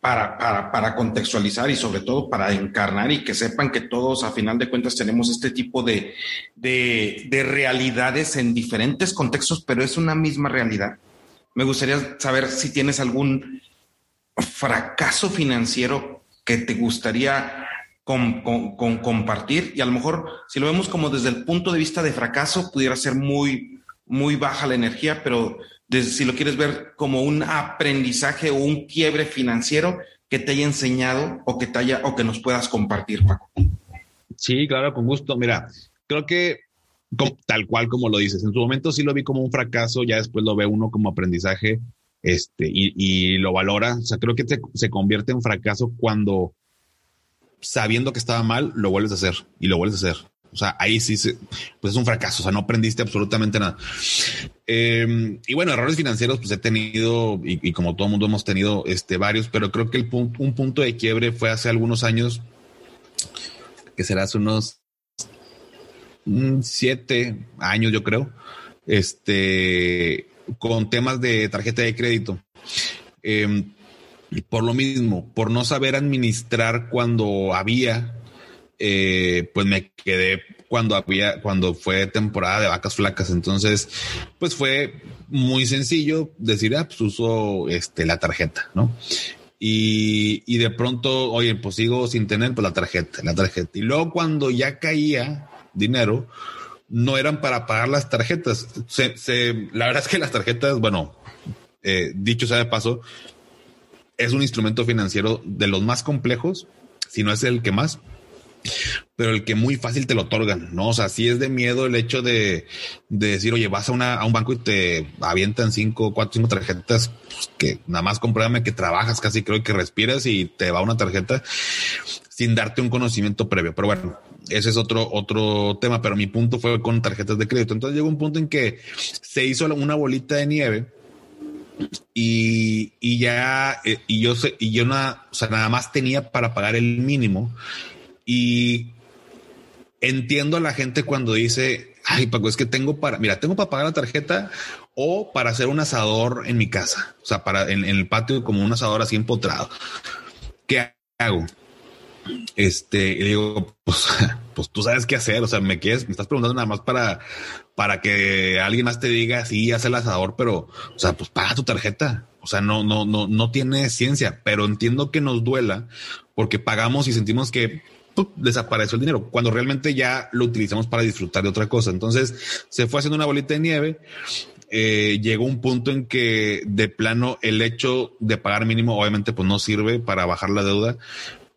para, para, contextualizar y sobre todo para encarnar y que sepan que todos a final de cuentas tenemos este tipo de, de realidades en diferentes contextos, pero es una misma realidad me gustaría saber si tienes algún fracaso financiero que te gustaría compartir y a lo mejor si lo vemos como desde el punto de vista de fracaso pudiera ser muy muy baja la energía, pero si lo quieres ver como un aprendizaje o un quiebre financiero que te haya enseñado o que te haya o que nos puedas compartir, Paco. Sí, claro, con gusto. Mira, creo que tal cual como lo dices. En su momento sí lo vi como un fracaso, ya después lo ve uno como aprendizaje este, y, lo valora. O sea, creo que se convierte en fracaso cuando sabiendo que estaba mal, lo vuelves a hacer y lo vuelves a hacer. O sea, ahí sí, pues es un fracaso. O sea, no aprendiste absolutamente nada. Em, y bueno, errores financieros, pues he tenido, y, como todo mundo hemos tenido este, varios, pero creo que el un punto de quiebre fue hace algunos años, que será hace unos siete años, yo creo, este, con temas de tarjeta de crédito. Em, por lo mismo, por no saber administrar cuando había, eh, pues me quedé cuando había, cuando fue temporada de vacas flacas. Entonces, pues fue muy sencillo decir, ah, pues uso este, la tarjeta, ¿no? Y, y de pronto, oye, pues sigo sin tener pues la tarjeta, la tarjeta. Y luego cuando ya caía dinero, no eran para pagar las tarjetas. Se, la verdad es que las tarjetas, bueno, eh, dicho sea de paso, es un instrumento financiero de los más complejos, si no es el que más, pero el que muy fácil te lo otorgan, ¿no? O sea, si es de miedo el hecho de, decir, oye, vas a, una, a un banco y te avientan cinco, cuatro, cinco tarjetas, pues, que nada más compruébame que trabajas casi, creo que respiras y te va una tarjeta sin darte un conocimiento previo. Pero bueno, ese es otro, otro tema, pero mi punto fue con tarjetas de crédito. Entonces llegó un punto en que se hizo una bolita de nieve y, y ya, eh, y yo y yo nada, o sea, nada más tenía para pagar el mínimo y entiendo a la gente cuando dice, ay, Paco, es que tengo para, mira, tengo para pagar la tarjeta o para hacer un asador en mi casa, o sea, para en, en el patio como un asador así empotrado. ¿Qué hago? Este, y digo, pues, <laughs> pues tú sabes qué hacer. O sea, me quieres, me estás preguntando nada más para, para que alguien más te diga, sí, haz el asador, pero, o sea, pues paga tu tarjeta. O sea, no, no, no, no tiene ciencia, pero entiendo que nos duela porque pagamos y sentimos que pues, desapareció el dinero cuando realmente ya lo utilizamos para disfrutar de otra cosa. Entonces se fue haciendo una bolita de nieve. Eh, llegó un punto en que de plano el hecho de pagar mínimo obviamente pues no sirve para bajar la deuda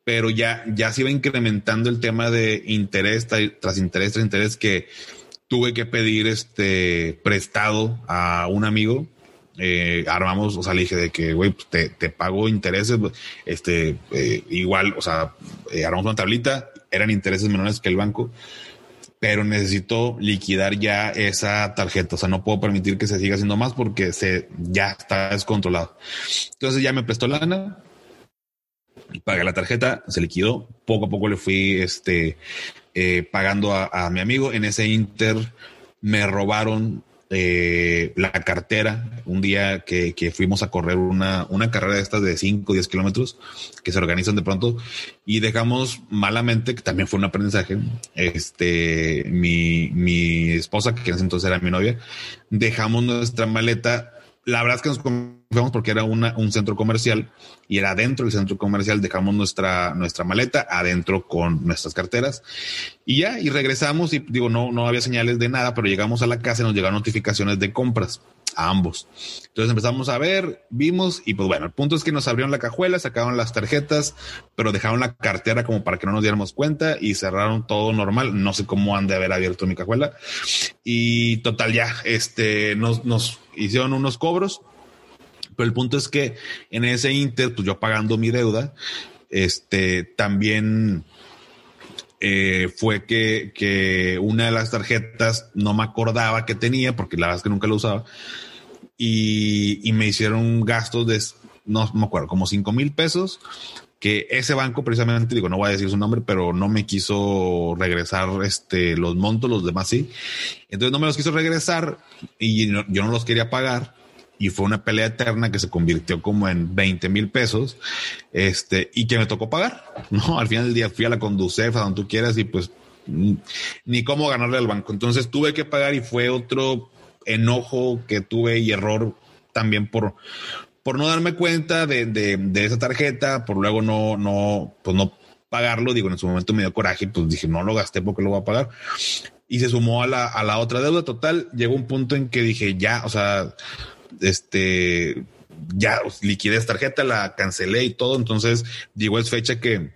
pero ya, ya se iba incrementando el tema de interés tras interés tras interés que tuve que pedir este prestado a un amigo. Eh, armamos, o sea, le dije de que, güey, pues, te, te, pago intereses, este, eh, igual, o sea, eh, armamos una tablita, eran intereses menores que el banco, pero necesito liquidar ya esa tarjeta, o sea, no puedo permitir que se siga haciendo más porque se ya está descontrolado. Entonces ya me prestó lana, pagué la tarjeta, se liquidó, poco a poco le fui este, eh, pagando a, mi amigo. En ese inter me robaron eh, la cartera. Un día que, que, fuimos a correr una, una carrera de estas de 5 o 10 kilómetros que se organizan de pronto y dejamos malamente, que también fue un aprendizaje, este, mi, mi esposa, que en ese entonces era mi novia, dejamos nuestra maleta. La verdad es que nos confiamos porque era una, un centro comercial y era dentro del centro comercial. Dejamos nuestra, nuestra maleta adentro con nuestras carteras y ya, y regresamos y digo, no, no había señales de nada, pero llegamos a la casa y nos llegaron notificaciones de compras a ambos. Entonces empezamos a ver, vimos y pues bueno, el punto es que nos abrieron la cajuela, sacaron las tarjetas, pero dejaron la cartera como para que no nos diéramos cuenta y cerraron todo normal. No sé cómo han de haber abierto mi cajuela. Y total ya, este, nos, nos hicieron unos cobros, pero el punto es que en ese inter, pues yo pagando mi deuda, este, también eh, fue que, que, una de las tarjetas no me acordaba que tenía, porque la verdad es que nunca la usaba, y, y me hicieron gastos de, no me acuerdo, como cinco mil pesos, que ese banco precisamente, digo, no voy a decir su nombre, pero no me quiso regresar este, los montos, los demás sí. Entonces no me los quiso regresar y yo no los quería pagar y fue una pelea eterna que se convirtió como en 20 mil pesos, este, y que me tocó pagar, <laughs> ¿no? Al final del día fui a la Conducef, a donde tú quieras, y pues ni cómo ganarle al banco. Entonces tuve que pagar y fue otro enojo que tuve y error también por, por no darme cuenta de, de, de esa tarjeta, por luego no, no, pues no pagarlo. Digo, en su momento me dio coraje, pues dije, no lo gasté porque lo voy a pagar. Y se sumó a la, a la otra deuda total. Llegó un punto en que dije, ya, o sea, este, ya liquidé esta tarjeta, la cancelé y todo. Entonces llegó es fecha que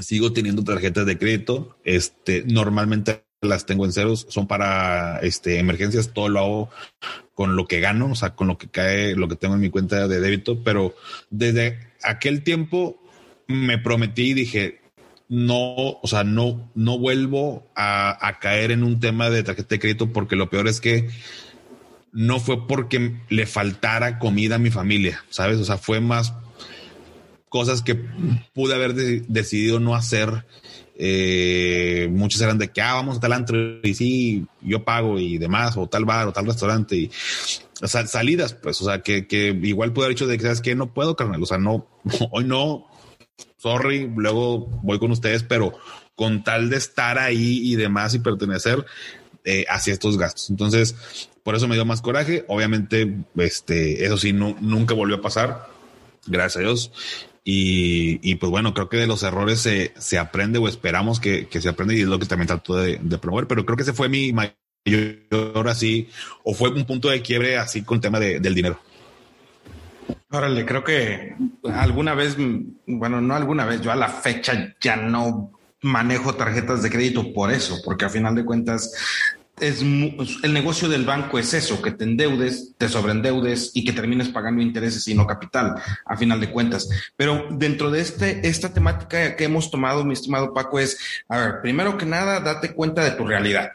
sigo teniendo tarjetas de crédito. Este, normalmente las tengo en ceros, son para este, emergencias, todo lo hago con lo que gano, o sea, con lo que cae, lo que tengo en mi cuenta de débito, pero desde aquel tiempo me prometí y dije, no, o sea, no, no vuelvo a, a caer en un tema de tarjeta de crédito porque lo peor es que no fue porque le faltara comida a mi familia, ¿sabes? O sea, fue más cosas que pude haber decidido no hacer. Eh, muchos eran de que, ah, vamos a tal antro y sí, yo pago y demás, o tal bar o tal restaurante y salidas, pues, o sea, que, que igual pude haber dicho de que, ¿sabes que No puedo, carnal, o sea, no, <laughs> hoy no, sorry, luego voy con ustedes, pero con tal de estar ahí y demás y pertenecer eh, hacia estos gastos. Entonces, por eso me dio más coraje. Obviamente, este, eso sí, no, nunca volvió a pasar. Gracias a Dios. Y, y, pues bueno, creo que de los errores se, se aprende o esperamos que, que, se aprende y es lo que también trato de, de, promover. Pero creo que ese fue mi mayor así, o fue un punto de quiebre así con el tema de, del dinero. Órale, creo que alguna vez, bueno, no alguna vez, yo a la fecha ya no manejo tarjetas de crédito por eso, porque a final de cuentas es el negocio del banco es eso, que te endeudes, te sobreendeudes y que termines pagando intereses y no capital, a final de cuentas. Pero dentro de este, esta temática que hemos tomado, mi estimado Paco, es, a ver, primero que nada, date cuenta de tu realidad.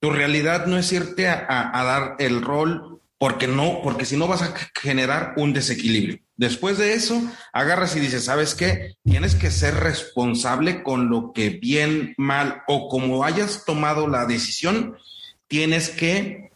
Tu realidad no es irte a, a dar el rol porque no, porque si no vas a generar un desequilibrio. Después de eso, agarras y dices, ¿sabes qué? Tienes que ser responsable con lo que bien, mal o como hayas tomado la decisión, tienes que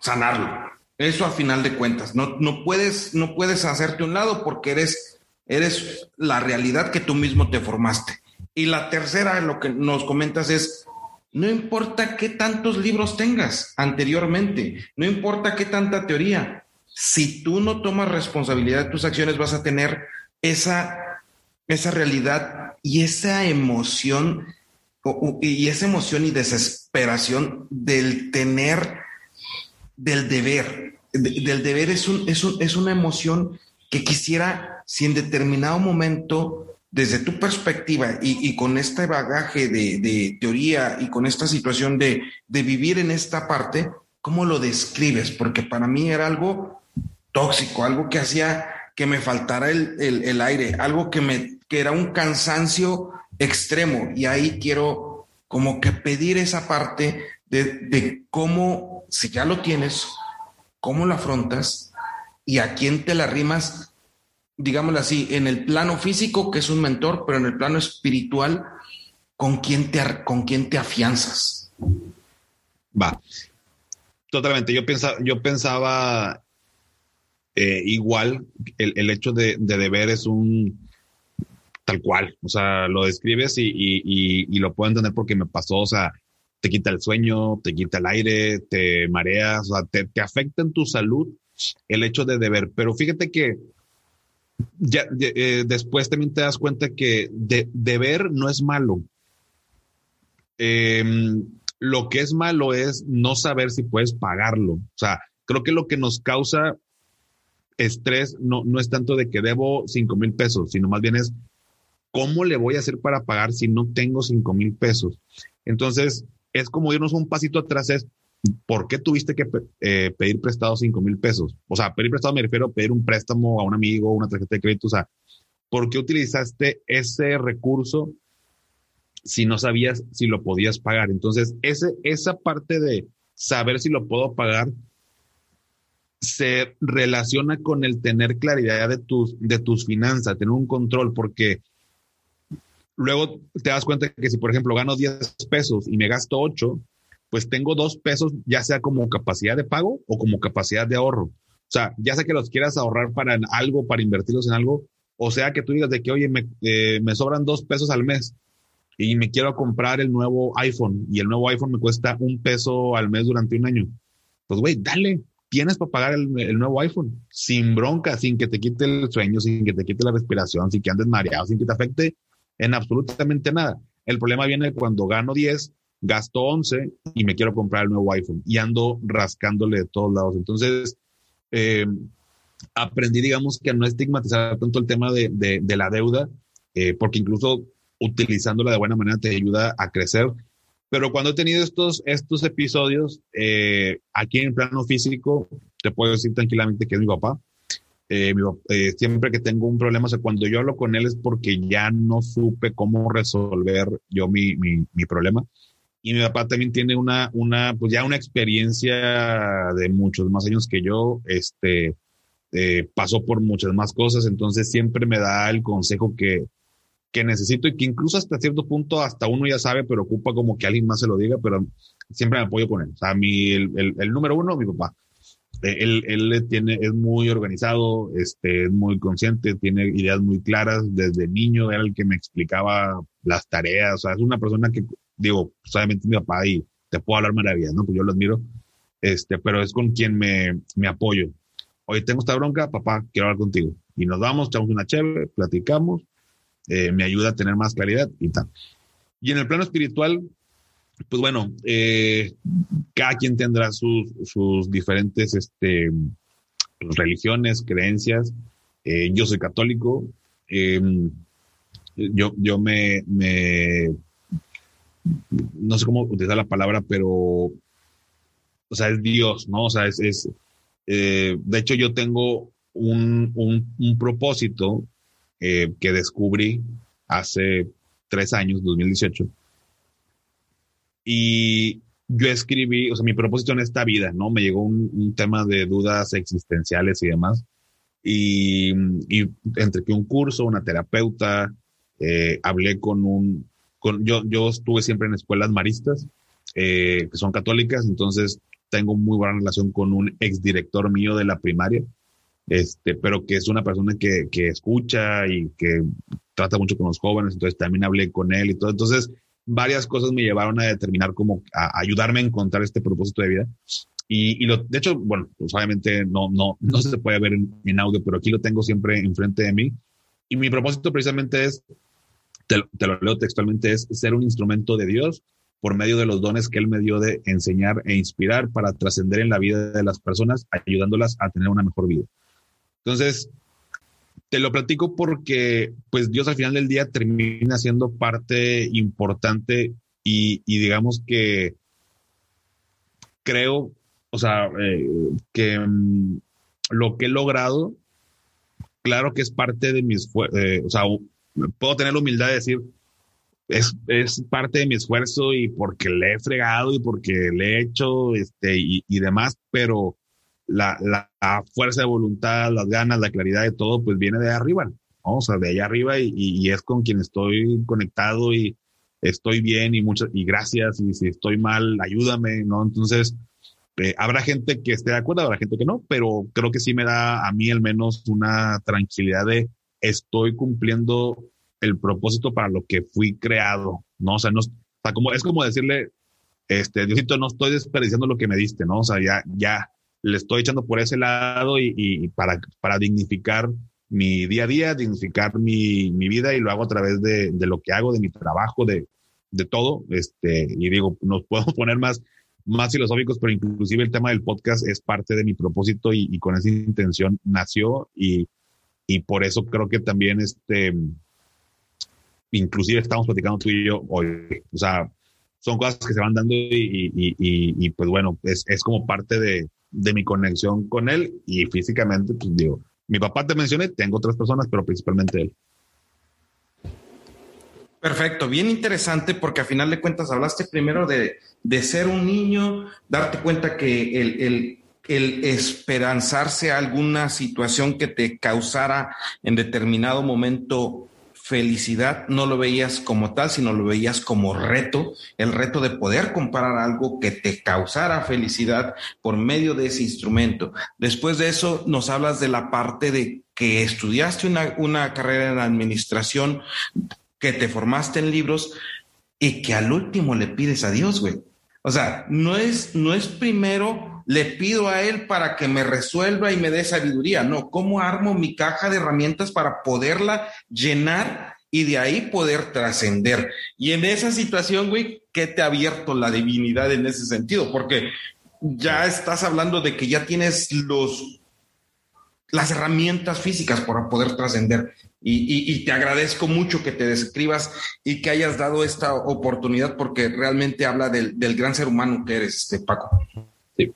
sanarlo. Eso a final de cuentas. No, no, puedes, no puedes hacerte un lado porque eres, eres la realidad que tú mismo te formaste. Y la tercera, lo que nos comentas es, no importa qué tantos libros tengas anteriormente, no importa qué tanta teoría, si tú no tomas responsabilidad de tus acciones, vas a tener esa, esa realidad y esa emoción y esa emoción y desesperación del tener, del deber. del deber es, un, es, es una emoción que quisiera, si en determinado momento, desde tu perspectiva y, con este bagaje de, de, teoría y con esta situación de, de vivir en esta parte, ¿cómo lo describes? Porque para mí era algo tóxico, algo que hacía que me faltara el, el, aire, algo que me que era un cansancio extremo. Y ahí quiero como que pedir esa parte de, de cómo, si ya lo tienes, cómo lo afrontas y a quién te la rimas, digámoslo así, en el plano físico, que es un mentor, pero en el plano espiritual, ¿con quién te, con quién te afianzas? Va. Totalmente. Yo pensaba, yo pensaba eh, igual, el, hecho de, deber es un tal cual. O sea, lo describes y, lo puedo entender porque me pasó. O sea, te quita el sueño, te quita el aire, te mareas, o sea, te, afecta en tu salud el hecho de deber. Pero fíjate que ya, eh, después también te das cuenta que de, deber no es malo. Em, lo que es malo es no saber si puedes pagarlo. O sea, creo que lo que nos causa estrés no, no es tanto de que debo cinco mil pesos, sino más bien es cómo le voy a hacer para pagar si no tengo cinco mil pesos. Entonces, es como irnos un pasito atrás, es ¿por qué tuviste que eh, pedir prestado cinco mil pesos? O sea, pedir prestado me refiero a pedir un préstamo a un amigo, una tarjeta de crédito, o sea, ¿por qué utilizaste ese recurso si no sabías si lo podías pagar? Entonces, ese, esa parte de saber si lo puedo pagar se relaciona con el tener claridad de tus, de tus finanzas, tener un control, porque luego te das cuenta que si, por ejemplo, gano 10 pesos y me gasto 8, pues tengo 2 pesos, ya sea como capacidad de pago o como capacidad de ahorro. O sea, ya sea que los quieras ahorrar para algo, para invertirlos en algo, o sea que tú digas de que, oye, me, eh, me sobran 2 pesos al mes y me quiero comprar el nuevo iPhone y el nuevo iPhone me cuesta un peso al mes durante un año. Pues, güey, dale, tienes para pagar el, nuevo iPhone sin bronca, sin que te quite el sueño, sin que te quite la respiración, sin que andes mareado, sin que te afecte en absolutamente nada. El problema viene cuando gano 10, gasto 11 y me quiero comprar el nuevo iPhone y ando rascándole de todos lados. Entonces, eh, aprendí, digamos, que no estigmatizar tanto el tema de, de, la deuda, eh, porque incluso utilizándola de buena manera te ayuda a crecer pero cuando he tenido estos, estos episodios, eh, aquí en plano físico, te puedo decir tranquilamente que es mi papá. Eh, eh, siempre que tengo un problema, o sea, cuando yo hablo con él es porque ya no supe cómo resolver yo mi, mi, mi problema. Y mi papá también tiene una, una, pues ya una experiencia de muchos más años que yo, este, pasó por muchas más cosas, entonces siempre me da el consejo que, que necesito y que incluso hasta cierto punto hasta uno ya sabe, pero ocupa como que alguien más se lo diga, pero siempre me apoyo con él. O sea, mi, el, el, número uno, mi papá. Eh, él, él tiene, es muy organizado, este, es muy consciente, tiene ideas muy claras. Desde niño era el que me explicaba las tareas. O sea, es una persona que, digo, pues, obviamente mi papá y te puedo hablar maravillas, ¿no? Pues yo lo admiro. Este, pero es con quien me, me apoyo. Hoy tengo esta bronca, papá, quiero hablar contigo. Y nos vamos, echamos una chévere, platicamos eh, me ayuda a tener más claridad y tal. Y en el plano espiritual, pues bueno, eh, cada quien tendrá sus, sus diferentes este, religiones, creencias. Eh, yo soy católico. Em, yo, yo me, me, no sé cómo utilizar la palabra, pero, o sea, es Dios, ¿no? O sea, es, es de hecho yo tengo un, un, un propósito eh, que descubrí hace tres años, 2018. Y yo escribí, o sea, mi propósito en esta vida, ¿no? Me llegó un, tema de dudas existenciales y demás. Y, entre que un curso, una terapeuta, eh, hablé con un, yo, yo estuve siempre en escuelas maristas, eh, que son católicas, entonces tengo muy buena relación con un exdirector mío de la primaria este, pero que es una persona que, que escucha y que trata mucho con los jóvenes, entonces también hablé con él y todo. Entonces, varias cosas me llevaron a determinar cómo, a ayudarme a encontrar este propósito de vida. Y, y lo, de hecho, bueno, pues obviamente no, no, no se puede ver en, audio, pero aquí lo tengo siempre enfrente de mí. Y mi propósito precisamente es, te, te lo leo textualmente, es ser un instrumento de Dios por medio de los dones que Él me dio de enseñar e inspirar para trascender en la vida de las personas, ayudándolas a tener una mejor vida. Entonces, te lo platico porque, pues Dios al final del día termina siendo parte importante y, digamos que creo, o sea, eh, que mm, lo que he logrado, claro que es parte de mis, eh, o sea, puedo tener la humildad de decir, es, es, parte de mi esfuerzo y porque le he fregado y porque le he hecho este, y, y demás, pero la, la, fuerza de voluntad, las ganas, la claridad de todo, pues viene de arriba, ¿no? O sea, de allá arriba y, y, es con quien estoy conectado y estoy bien y muchas, y gracias, y si estoy mal, ayúdame, ¿no? Entonces, eh, habrá gente que esté de acuerdo, habrá gente que no, pero creo que sí me da a mí al menos una tranquilidad de estoy cumpliendo el propósito para lo que fui creado, ¿no? O sea, no, como, es como decirle, este, Diosito, no estoy desperdiciando lo que me diste, ¿no? O sea, ya, ya le estoy echando por ese lado y, para, para dignificar mi día a día, dignificar mi, mi vida y lo hago a través de, de, lo que hago, de mi trabajo, de, de todo. Este, y digo, nos <laughs> podemos poner más, más filosóficos, pero inclusive el tema del podcast es parte de mi propósito y, con esa intención nació y, y por eso creo que también este, inclusive estamos platicando tú y yo hoy. O sea, son cosas que se van dando y, y, y, y pues bueno, es, es como parte de, de, mi conexión con él y físicamente, pues digo, mi papá te mencioné, tengo otras personas, pero principalmente él. Perfecto, bien interesante porque a final de cuentas hablaste primero de, de ser un niño, darte cuenta que el, el, el, esperanzarse a alguna situación que te causara en determinado momento felicidad, no lo veías como tal, sino lo veías como reto, el reto de poder comprar algo que te causara felicidad por medio de ese instrumento. Después de eso nos hablas de la parte de que estudiaste una, una carrera en administración que te formaste en libros y que al último le pides a Dios, güey. O sea, no es, no es primero le pido a Él para que me resuelva y me dé sabiduría. No, ¿cómo armo mi caja de herramientas para poderla llenar y de ahí poder trascender? Y en esa situación, güey, ¿qué te ha abierto la divinidad en ese sentido? Porque ya estás hablando de que ya tienes los las herramientas físicas para poder trascender. Y, te agradezco mucho que te describas y que hayas dado esta oportunidad porque realmente habla del, del gran ser humano que eres, este Paco. Sí.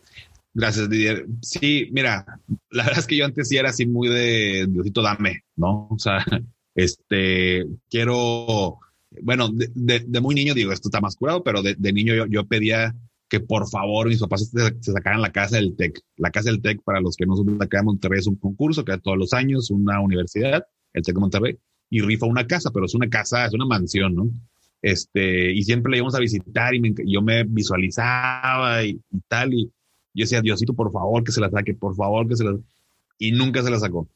Gracias, Didier. Sí, mira, la verdad es que yo antes sí era así muy de Diosito dame, ¿no? O sea, <laughs> este, quiero, bueno, de, muy niño digo, esto está más curado, pero de, niño yo, pedía que por favor mis papás se, sacaran la casa del TEC. La casa del TEC, para los que no son de acá de Monterrey, es un concurso que todos los años, una universidad, el TEC de Monterrey, y rifa una casa, pero es una casa, es una mansión, ¿no? Este, y siempre le íbamos a visitar y me, yo me visualizaba y, y tal, y yo decía, Diosito, por favor, que se la saque, por favor, que se la Y nunca se la sacó.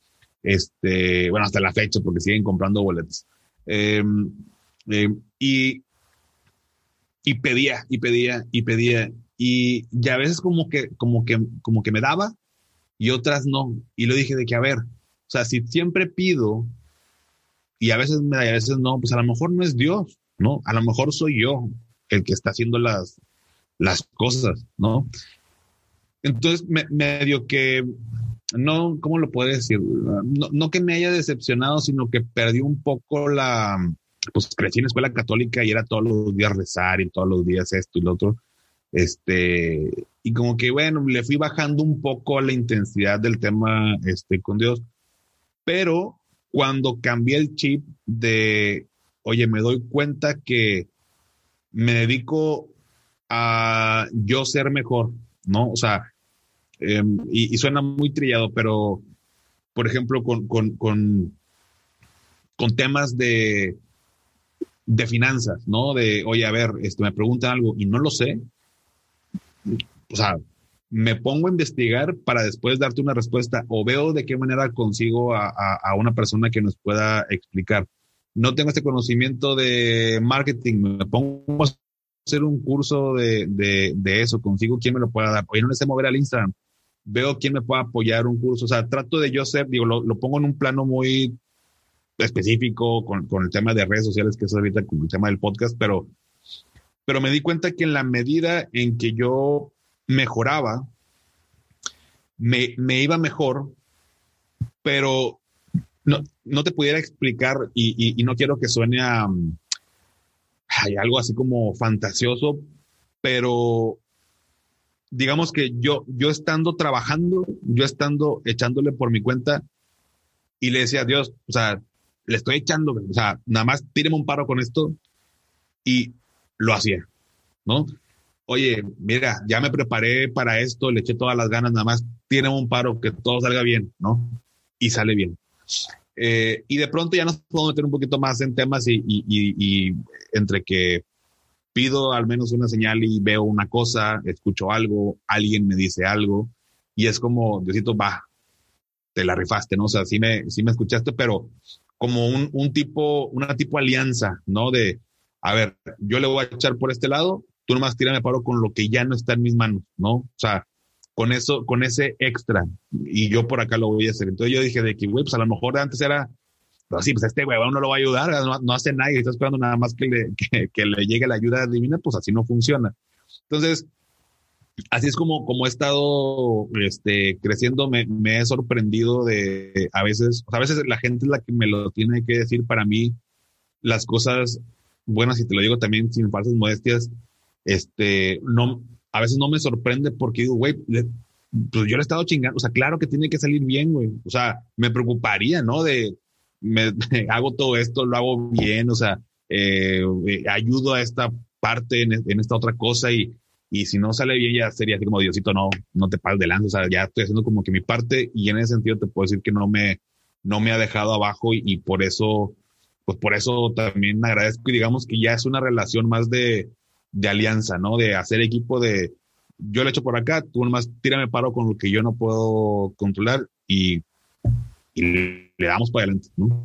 Este, bueno, hasta la fecha, porque siguen comprando boletos. Eh, eh, y y pedía y pedía y pedía. Y, y a veces como que como que como que me daba y otras no. Y lo dije de que a ver o sea si siempre pido y a veces me da y a veces no pues a lo mejor no es Dios no a lo mejor soy yo el que está haciendo las las cosas no entonces me, medio que no cómo lo puedo decir no, no que me haya decepcionado sino que perdí un poco la pues crecí en escuela católica y era todos los días rezar y todos los días esto y lo otro. Este, y como que bueno, le fui bajando un poco la intensidad del tema este, con Dios, pero cuando cambié el chip de, oye, me doy cuenta que me dedico a yo ser mejor, ¿no? O sea, eh, y, suena muy trillado, pero, por ejemplo, con, con, con, temas de, de finanzas, ¿no? De, oye, a ver, esto me preguntan algo y no lo sé. O sea, me pongo a investigar para después darte una respuesta o veo de qué manera consigo a, a, a una persona que nos pueda explicar. No tengo este conocimiento de marketing, me pongo a hacer un curso de, de, eso, consigo quién me lo pueda dar. Oye, no le sé mover al Instagram, veo quién me pueda apoyar un curso. O sea, trato de yo ser, digo, lo, lo pongo en un plano muy específico con, con, el tema de redes sociales, que es ahorita con el tema del podcast, pero, pero me di cuenta que en la medida en que yo mejoraba, me, me iba mejor, pero no, no te pudiera explicar y, y, y no quiero que suene a, hay algo así como fantasioso, pero digamos que yo, yo estando trabajando, yo estando echándole por mi cuenta y le decía a Dios, o sea, le estoy echando, o sea, nada más tíreme un paro con esto y lo hacía, ¿no? Oye, mira, ya me preparé para esto, le eché todas las ganas, nada más tiene un paro, que todo salga bien, ¿no? Y sale bien. Eh, y de pronto ya nos podemos meter un poquito más en temas y, entre que pido al menos una señal y veo una cosa, escucho algo, alguien me dice algo y es como, Diosito, va, te la rifaste, ¿no? O sea, sí me, me escuchaste, pero como un, un tipo, una tipo alianza, ¿no? De, a ver, yo le voy a echar por este lado, tú nomás tírame paro con lo que ya no está en mis manos, ¿no? O sea, con eso, con ese extra, y yo por acá lo voy a hacer. Entonces yo dije de que, güey, pues a lo mejor antes era, pues sí, pues este güey no lo va a ayudar, no, hace nada está esperando nada más que le, <laughs> que, le llegue la ayuda divina, pues así no funciona. Entonces, así es como, como he estado este, creciendo, me, me, he sorprendido de a veces, a veces la gente es la que me lo tiene que decir para mí, las cosas buenas, y te lo digo también sin falsas modestias, este, no, a veces no me sorprende porque digo, güey, pues yo le he estado chingando, o sea, claro que tiene que salir bien, güey, o sea, me preocuparía, ¿no? De, me, <laughs> hago todo esto, lo hago bien, o sea, eh, eh, ayudo a esta parte en, esta otra cosa y, y si no sale bien ya sería así como Diosito, no, no te pases de lanza, o sea, ya estoy haciendo como que mi parte y en ese sentido te puedo decir que no me, no me ha dejado abajo y, y por eso, pues por eso también agradezco y digamos que ya es una relación más de, de alianza, ¿no? De hacer equipo de yo le echo por acá, tú nomás tírame paro con lo que yo no puedo controlar y, y le damos para adelante, ¿no?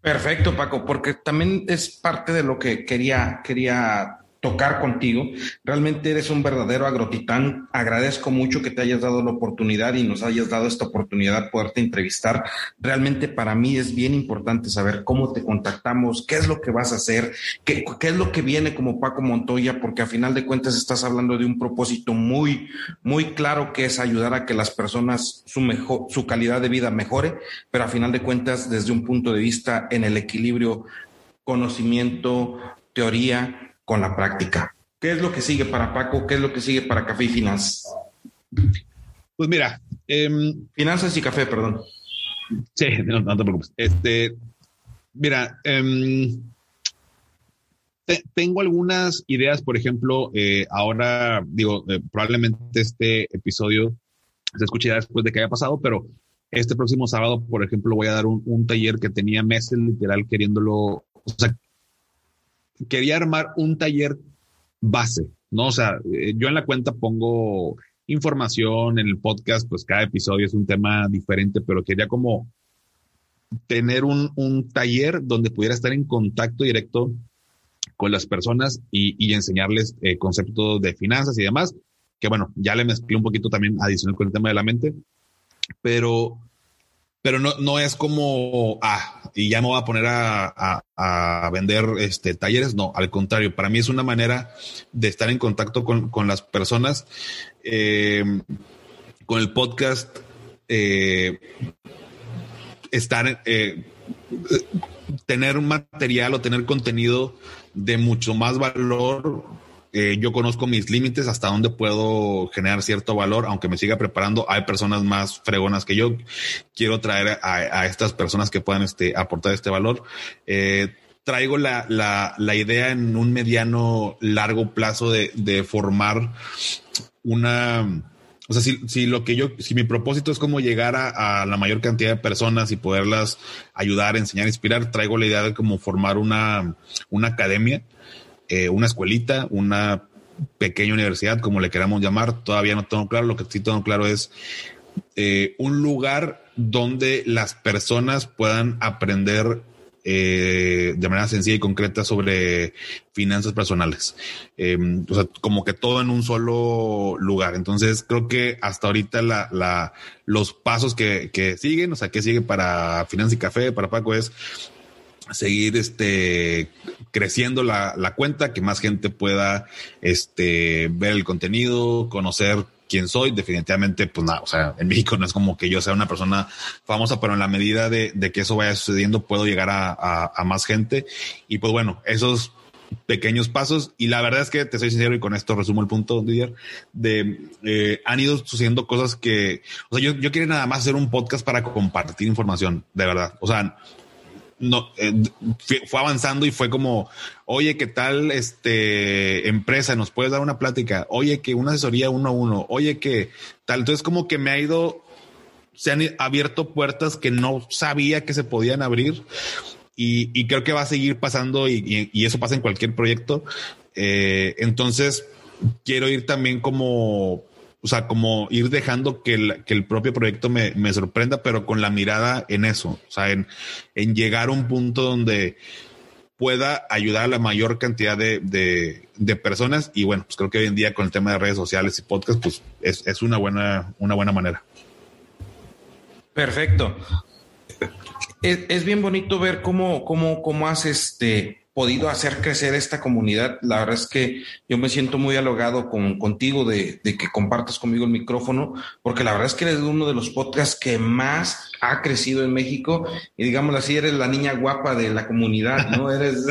Perfecto, Paco, porque también es parte de lo que quería, quería tocar contigo. Realmente eres un verdadero agrotitán. Agradezco mucho que te hayas dado la oportunidad y nos hayas dado esta oportunidad de poderte entrevistar. Realmente para mí es bien importante saber cómo te contactamos, qué es lo que vas a hacer, qué, qué es lo que viene como Paco Montoya, porque a final de cuentas estás hablando de un propósito muy, muy claro que es ayudar a que las personas su mejor, su calidad de vida mejore, pero a final de cuentas desde un punto de vista en el equilibrio conocimiento, teoría, con la práctica. ¿Qué es lo que sigue para Paco? ¿Qué es lo que sigue para Café y Finanzas? Pues mira, em, finanzas y café, perdón. Sí, no, te preocupes. Este, mira, em, tengo algunas ideas, por ejemplo, eh, ahora digo, eh, probablemente este episodio se escuchará después de que haya pasado, pero este próximo sábado, por ejemplo, voy a dar un, un taller que tenía meses literal queriéndolo, o sea, quería armar un taller base, ¿no? O sea, eh, yo en la cuenta pongo información en el podcast, pues cada episodio es un tema diferente, pero quería como tener un, un taller donde pudiera estar en contacto directo con las personas y, y enseñarles eh, conceptos de finanzas y demás, que bueno, ya le mezclé un poquito también adicional con el tema de la mente, pero pero no, no es como, ah, y ya me voy a poner a, a, vender este, talleres. No, al contrario, para mí es una manera de estar en contacto con, con las personas. Eh, con el podcast, eh, estar, eh, tener material o tener contenido de mucho más valor eh, yo conozco mis límites, hasta dónde puedo generar cierto valor, aunque me siga preparando. Hay personas más fregonas que yo. Quiero traer a, estas personas que puedan este, aportar este valor. Eh, traigo la, la, la, idea en un mediano largo plazo de, de formar una, o sea, si, si, lo que yo, si mi propósito es como llegar a, a, la mayor cantidad de personas y poderlas ayudar, enseñar, inspirar, traigo la idea de como formar una, una academia eh, una escuelita, una pequeña universidad, como le queramos llamar, todavía no tengo claro. Lo que sí tengo claro es eh, un lugar donde las personas puedan aprender eh, de manera sencilla y concreta sobre finanzas personales. Em, o sea, como que todo en un solo lugar. Entonces, creo que hasta ahorita la, la, los pasos que, que siguen, o sea, que sigue para Finanzas y Café, para Paco, es seguir este creciendo la, cuenta, que más gente pueda este ver el contenido, conocer quién soy. Definitivamente, pues nada, o sea, en México no es como que yo sea una persona famosa, pero en la medida de, que eso vaya sucediendo, puedo llegar a, más gente. Y pues bueno, esos pequeños pasos. Y la verdad es que te soy sincero y con esto resumo el punto, Didier, de eh, han ido sucediendo cosas que, o sea, yo, yo quiero nada más hacer un podcast para compartir información, de verdad. O sea, no, eh, fue avanzando y fue como, oye, ¿qué tal este empresa? ¿Nos puedes dar una plática? Oye, que una asesoría uno a uno. Oye, que tal. Entonces, como que me ha ido, se han abierto puertas que no sabía que se podían abrir. y, creo que va a seguir pasando y, eso pasa en cualquier proyecto. Eh, entonces, quiero ir también como, o sea, como ir dejando que el, que el propio proyecto me, me, sorprenda, pero con la mirada en eso, o sea, en, en llegar a un punto donde pueda ayudar a la mayor cantidad de, de, personas. Y bueno, pues creo que hoy en día con el tema de redes sociales y podcast, pues es, es una buena, una buena manera. Perfecto. Es, es, bien bonito ver cómo, cómo, cómo hace este podido hacer crecer esta comunidad. La verdad es que yo me siento muy halogado con, contigo de, que compartas conmigo el micrófono, porque la verdad es que eres uno de los podcasts que más ha crecido en México y digamos así, eres la niña guapa de la comunidad, ¿no? <laughs> eres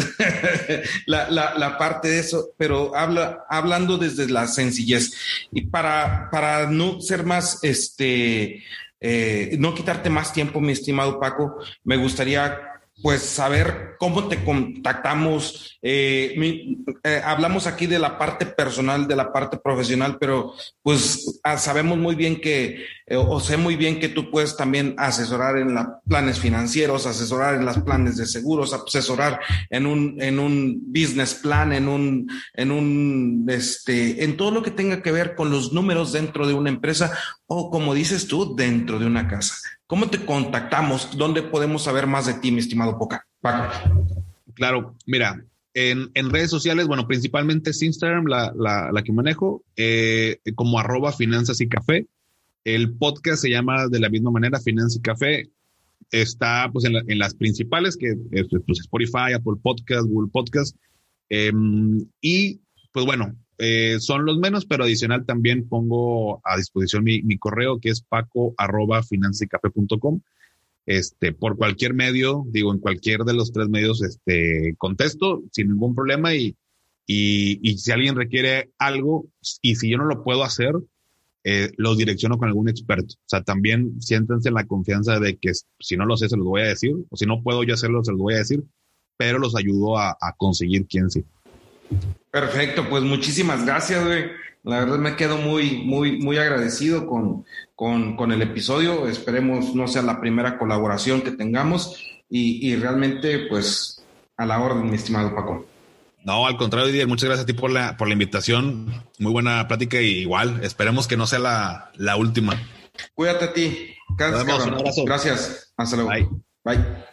<laughs> la, la, parte de eso, pero habla, hablando desde la sencillez y para, para no ser más, este, eh, no quitarte más tiempo, mi estimado Paco, me gustaría pues saber cómo te contactamos. Eh, eh, hablamos aquí de la parte personal, de la parte profesional, pero pues ah, sabemos muy bien que, eh, o sé muy bien que tú puedes también asesorar en los planes financieros, asesorar en los planes de seguros, asesorar en un, en un business plan, en un, en un, este, en todo lo que tenga que ver con los números dentro de una empresa o como dices tú, dentro de una casa. ¿Cómo te contactamos? ¿Dónde podemos saber más de ti, mi estimado Poca? Paco? Claro, mira, en, redes sociales, bueno, principalmente es Instagram la, la, que manejo, eh, como arroba finanzas y café. El podcast se llama de la misma manera, Finanzas y Café. Está pues en, las principales, que es pues, Spotify, Apple Podcast, Google Podcast. Em, y pues bueno, eh, son los menos, pero adicional también pongo a disposición mi, correo que es paco arroba Este, por cualquier medio, digo, en cualquier de los tres medios, este, contesto sin ningún problema y, y, si alguien requiere algo y si yo no lo puedo hacer, eh, los direcciono con algún experto. O sea, también siéntense en la confianza de que si no lo sé, se los voy a decir, o si no puedo yo hacerlo, se los voy a decir, pero los ayudo a, a conseguir quien sí. Perfecto, pues muchísimas gracias, güey. La verdad me quedo muy, muy, muy agradecido con, con, el episodio. Esperemos no sea la primera colaboración que tengamos y, realmente, pues, a la orden, mi estimado Paco. No, al contrario, Didier, muchas gracias a ti por la, por la invitación. Muy buena plática y igual, esperemos que no sea la, la última. Cuídate a ti. Gracias. Un abrazo. Gracias. Hasta luego. Bye. Bye.